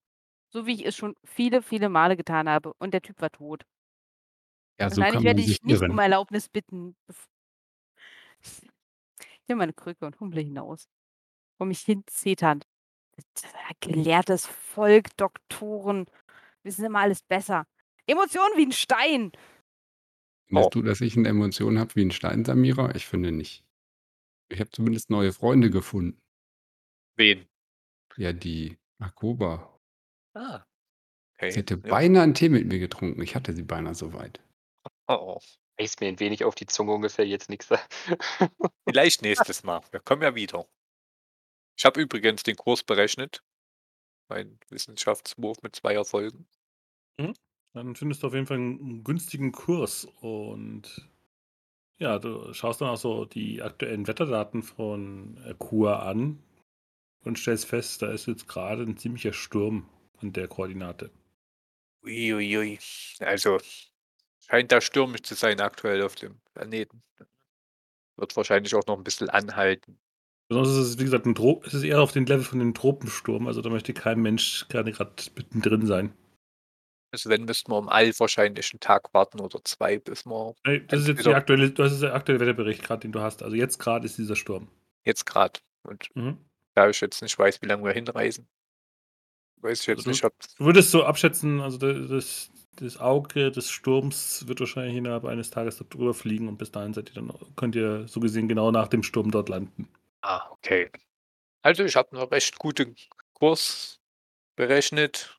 So wie ich es schon viele, viele Male getan habe. Und der Typ war tot. Ja, so Wahrscheinlich kann werde man sich ich nicht um. Erlaubnis bitten. Ich nehme meine Krücke und humple hinaus. Vor mich hin zeternd. Gelehrtes Volk, Doktoren, wissen immer alles besser. Emotionen wie ein Stein. Findest Oh. du, dass ich eine Emotion habe wie ein Stein, Samira? Ich finde nicht. Ich habe zumindest neue Freunde gefunden. Wen? Ja, die Akoba. Ah. Okay. Sie hätte ja. beinahe einen Tee mit mir getrunken. Ich hatte sie beinahe so weit. Oh, oh. Reißt mir ein wenig auf die Zunge ungefähr jetzt nichts. Vielleicht nächstes Mal. Wir kommen ja wieder. Ich habe übrigens den Kurs berechnet. Mein Wissenschaftswurf mit zwei Erfolgen. Dann findest du auf jeden Fall einen günstigen Kurs und ja, du schaust dann auch so die aktuellen Wetterdaten von äh, Kur an und stellst fest, da ist jetzt gerade ein ziemlicher Sturm an der Koordinate. Uiuiui. Also scheint da stürmisch zu sein aktuell auf dem Planeten. Wird wahrscheinlich auch noch ein bisschen anhalten. Besonders ist es, wie gesagt, ein es ist eher auf den Level von dem Tropensturm, also da möchte kein Mensch gerade gerade mittendrin sein. Also wenn müssten wir um all wahrscheinlich einen Tag warten oder zwei, bis wir Das ist jetzt die aktuelle, das ist der aktuelle Wetterbericht gerade, den du hast. Also jetzt gerade ist dieser Sturm. jetzt gerade. Und Mhm. da ich jetzt nicht weiß, wie lange wir hinreisen, weiß ich jetzt Also- nicht, ob Du würdest so abschätzen, also da- das, das Auge des Sturms wird wahrscheinlich innerhalb eines Tages dort drüber fliegen und bis dahin seid ihr dann, könnt ihr so gesehen genau nach dem Sturm dort landen. Ah, okay. Also ich habe einen recht guten Kurs berechnet.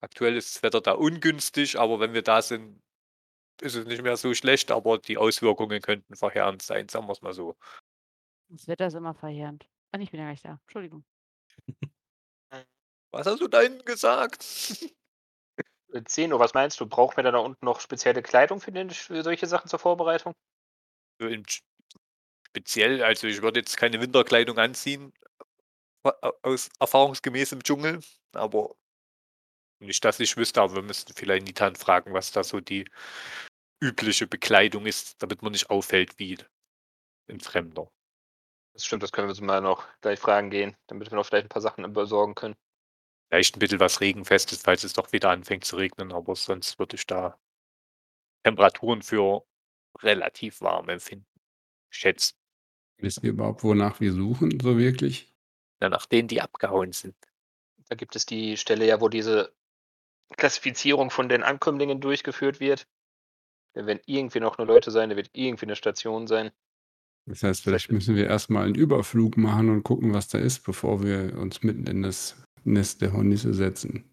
Aktuell ist das Wetter da ungünstig, aber wenn wir da sind, ist es nicht mehr so schlecht, aber die Auswirkungen könnten verheerend sein, sagen wir es mal so. Das Wetter ist immer verheerend. Ah, ich bin ja gar nicht da. Entschuldigung. Was hast du da hinten gesagt? 10 Uhr, was meinst du? Brauchen wir da unten noch spezielle Kleidung für, den, für solche Sachen zur Vorbereitung? Speziell, also ich würde jetzt keine Winterkleidung anziehen, aus erfahrungsgemäß im Dschungel, aber nicht, dass ich wüsste, aber wir müssten vielleicht Nitan fragen, was da so die übliche Bekleidung ist, damit man nicht auffällt wie ein Fremder. Das stimmt, das können wir uns mal noch gleich fragen gehen, damit wir noch vielleicht ein paar Sachen besorgen können. Vielleicht ein bisschen was Regenfestes, falls es doch wieder anfängt zu regnen, aber sonst würde ich da Temperaturen für relativ warm empfinden. Schätzen. Wisst ihr überhaupt, wonach wir suchen, so wirklich? Ja, nach denen, die abgehauen sind. Da gibt es die Stelle ja, wo diese Klassifizierung von den Ankömmlingen durchgeführt wird. Da werden irgendwie noch nur Leute sein, da wird irgendwie eine Station sein. Das heißt, vielleicht müssen wir erstmal einen Überflug machen und gucken, was da ist, bevor wir uns mitten in das Nest der Hornisse setzen.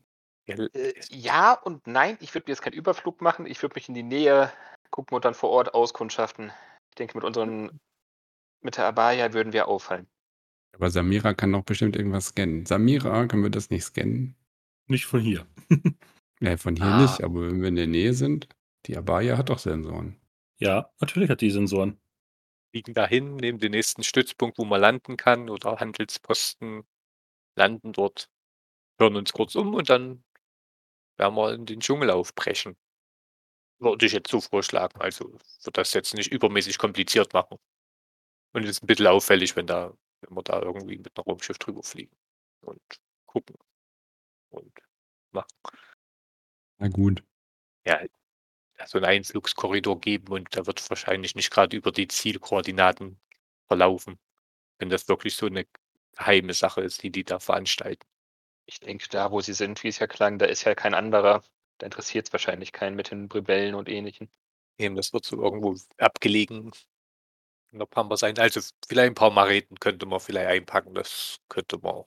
Gell? Äh, ja und nein, ich würde mir jetzt keinen Überflug machen. Ich würde mich in die Nähe gucken und dann vor Ort auskundschaften. Ich denke, mit unseren, mit der Abaya würden wir auffallen. Aber Samira kann doch bestimmt irgendwas scannen. Samira, können wir das nicht scannen? Nicht von hier. Ja, von hier Ah. nicht, aber wenn wir in der Nähe sind, die Abaya hat doch Sensoren. Ja, natürlich hat die Sensoren. fliegen dahin, nehmen den nächsten Stützpunkt, wo man landen kann oder Handelsposten, landen dort, hören uns kurz um und dann werden wir in den Dschungel aufbrechen. würde ich jetzt so vorschlagen. Also wird das jetzt nicht übermäßig kompliziert machen. Und es ist ein bisschen auffällig, wenn da, wenn wir da irgendwie mit einem Raumschiff drüber fliegen und gucken und machen. Na gut. Ja, so einen Einflugskorridor geben und da wird wahrscheinlich nicht gerade über die Zielkoordinaten verlaufen, wenn das wirklich so eine geheime Sache ist, die die da veranstalten. Ich denke, da wo sie sind, wie es ja klang, da ist ja kein anderer. Da interessiert es wahrscheinlich keinen mit den Rebellen und ähnlichen. Eben, das wird so irgendwo abgelegen in der Pampa sein. Also vielleicht ein paar Mareten könnte man vielleicht einpacken. Das könnte man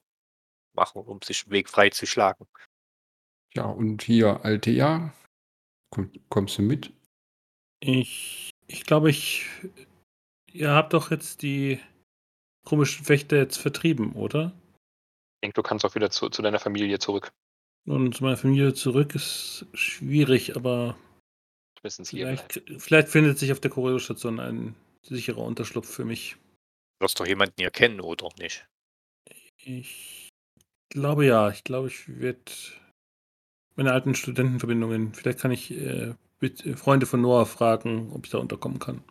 machen, um sich einen Weg freizuschlagen. Ja, und hier Altea, komm, kommst du mit? Ich, ich glaube, ich. Ihr habt doch jetzt die komischen Wächter jetzt vertrieben, oder? Ich denke, du kannst auch wieder zu, zu deiner Familie zurück. Und zu meiner Familie zurück ist schwierig, aber vielleicht, vielleicht findet sich auf der Korridorstation ein sicherer Unterschlupf für mich. Du wirst doch jemanden hier kennen, oder nicht? Ich glaube ja. Ich glaube, ich werde meine alten Studentenverbindungen, vielleicht kann ich äh, mit, äh, Freunde von Noah fragen, ob ich da unterkommen kann.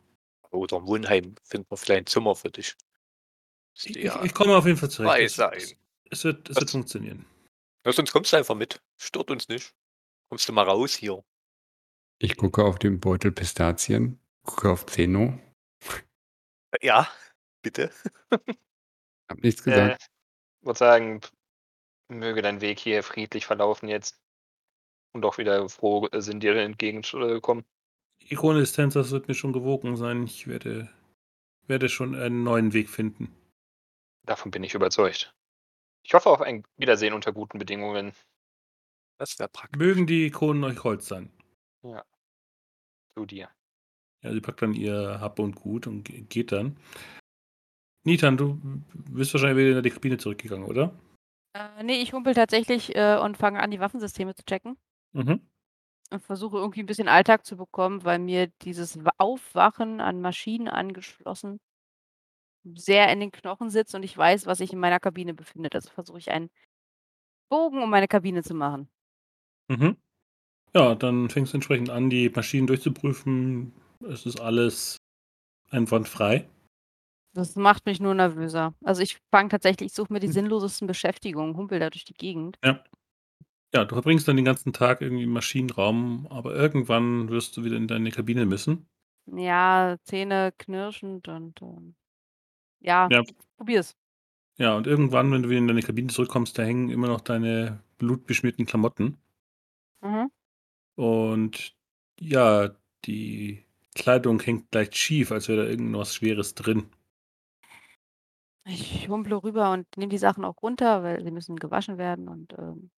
Oder im Wohnheim finden wir vielleicht ein Zimmer für dich. Ich, ja ich, ich komme auf jeden Fall zurecht. frei Es, sein. es, es, wird, es wird funktionieren. Ja, sonst kommst du einfach mit. Stört uns nicht. Kommst du mal raus hier. Ich gucke auf den Beutel Pistazien, gucke auf Zeno, Ja, bitte. hab nichts Äh, gesagt. würde sagen, möge dein Weg hier friedlich verlaufen jetzt. Und auch wieder froh äh, sind dir entgegenkommen. Die Krone des Tänzers wird mir schon gewogen sein. Ich werde, werde schon einen neuen Weg finden. Davon bin ich überzeugt. Ich hoffe auf ein Wiedersehen unter guten Bedingungen. Das wäre praktisch. Mögen die Kronen euch Holz sein. Zu dir. Ja, sie packt dann ihr Hab und Gut und ge- geht dann. Nitan, du bist wahrscheinlich wieder in die Kabine zurückgegangen, oder? Äh, nee, ich humpel tatsächlich äh, und fange an, die Waffensysteme zu checken. Mhm. Und versuche irgendwie ein bisschen Alltag zu bekommen, weil mir dieses Wa- Aufwachen an Maschinen angeschlossen sehr in den Knochen sitzt und ich weiß, was sich in meiner Kabine befindet. Also versuche ich einen Bogen um meine Kabine zu machen. Mhm. Ja, dann fängst du entsprechend an, die Maschinen durchzuprüfen. Es ist alles einwandfrei. Das macht mich nur nervöser. Also ich fange tatsächlich, ich suche mir die Hm. sinnlosesten Beschäftigungen, humpel da durch die Gegend. Ja. Ja, du verbringst dann den ganzen Tag irgendwie im Maschinenraum, aber irgendwann wirst du wieder in deine Kabine müssen. Ja, Zähne knirschend und ähm, ja, Ja. probier's. Ja, und irgendwann, wenn du wieder in deine Kabine zurückkommst, da hängen immer noch deine blutbeschmierten Klamotten. Mhm. Und ja, die Kleidung hängt leicht schief, als wäre da irgendwas Schweres drin. Ich humple rüber und nehme die Sachen auch runter, weil sie müssen gewaschen werden und ähm,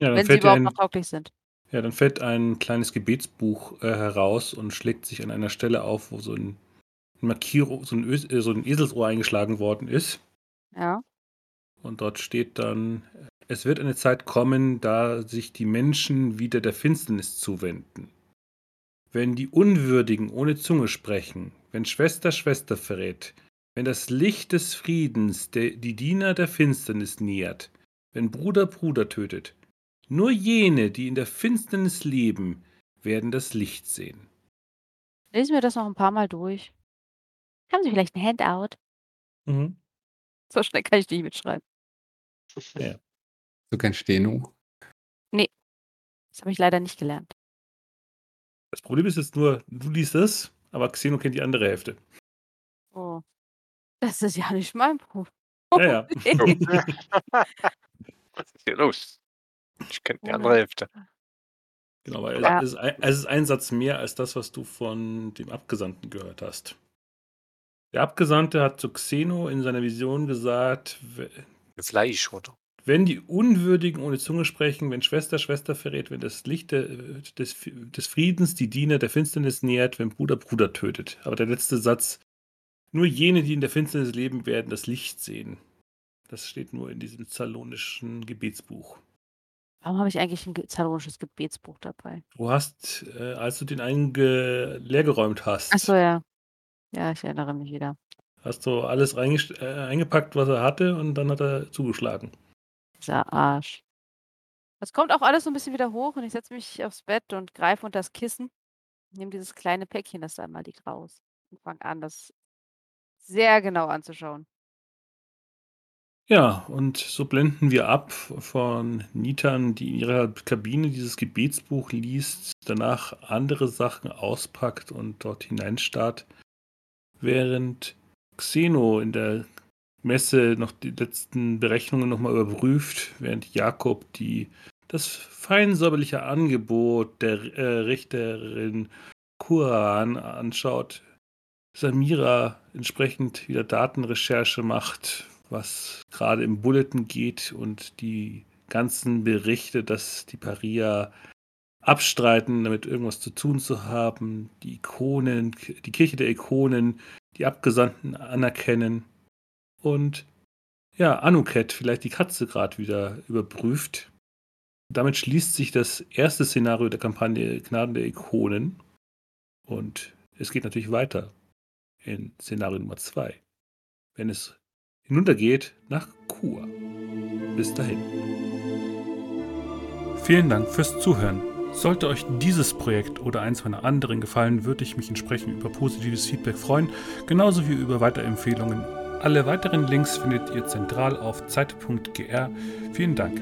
Ja, dann wenn sie überhaupt ein, noch tauglich sind. ja, dann fällt ein kleines Gebetsbuch äh, heraus und schlägt sich an einer Stelle auf, wo so ein Markierung, so ein, Ös äh, so ein Eselsohr eingeschlagen worden ist. Ja. Und dort steht dann, es wird eine Zeit kommen, da sich die Menschen wieder der Finsternis zuwenden. Wenn die Unwürdigen ohne Zunge sprechen, wenn Schwester Schwester verrät, wenn das Licht des Friedens de, die Diener der Finsternis nähert, wenn Bruder Bruder tötet, nur jene, die in der Finsternis leben, werden das Licht sehen. Lesen wir das noch ein paar Mal durch. Haben Sie vielleicht ein Handout? Mhm. So schnell kann ich nicht mitschreiben. So kein Steno. Das habe ich leider nicht gelernt. Das Problem ist jetzt nur, du liest es, aber Xeno kennt die andere Hälfte. Oh. Das ist ja nicht mein Problem. Ja, ja. Was ist hier los? Ich kenne die andere Hälfte. Genau, weil Ja. es, ist ein, es ist ein Satz mehr als das, was du von dem Abgesandten gehört hast. Der Abgesandte hat zu Xeno in seiner Vision gesagt, Fleisch, oder? wenn die Unwürdigen ohne Zunge sprechen, wenn Schwester Schwester verrät, wenn das Licht der, des, des Friedens die Diener der Finsternis nähert, wenn Bruder Bruder tötet. Aber der letzte Satz, nur jene, die in der Finsternis leben, werden das Licht sehen. Das steht nur in diesem zalonischen Gebetsbuch. Warum habe ich eigentlich ein zalonisches Gebetsbuch dabei? Du hast, äh, als du den einen ge- leergeräumt hast, Achso, ja. Ja, ich erinnere mich wieder. hast du alles äh, eingepackt, was er hatte, und dann hat er zugeschlagen. Dieser Arsch. Das kommt auch alles so ein bisschen wieder hoch und ich setze mich aufs Bett und greife unter das Kissen. nehme dieses kleine Päckchen, das da einmal liegt, raus und fange an, das sehr genau anzuschauen. Ja, und so blenden wir ab von Nitan, die in ihrer Kabine dieses Gebetsbuch liest, danach andere Sachen auspackt und dort hineinstarrt, während Xeno in der Messe noch die letzten Berechnungen nochmal überprüft, während Jakob die, das feinsäuberliche Angebot der äh, Richterin Kuran anschaut, Samira entsprechend wieder Datenrecherche macht, was gerade im Bulletin geht und die ganzen Berichte, dass die Paria abstreiten, damit irgendwas zu tun zu haben, die Ikonen, die Kirche der Ikonen, die Abgesandten anerkennen. Und ja, Anuket vielleicht die Katze gerade wieder überprüft. Damit schließt sich das erste Szenario der Kampagne Gnaden der Ikonen. Und es geht natürlich weiter in Szenario Nummer 2, wenn es hinuntergeht nach Chur. Bis dahin. Vielen Dank fürs Zuhören. Sollte euch dieses Projekt oder eins meiner anderen gefallen, würde ich mich entsprechend über positives Feedback freuen, genauso wie über Weiterempfehlungen. Alle weiteren Links findet ihr zentral auf zeit.gr. Vielen Dank.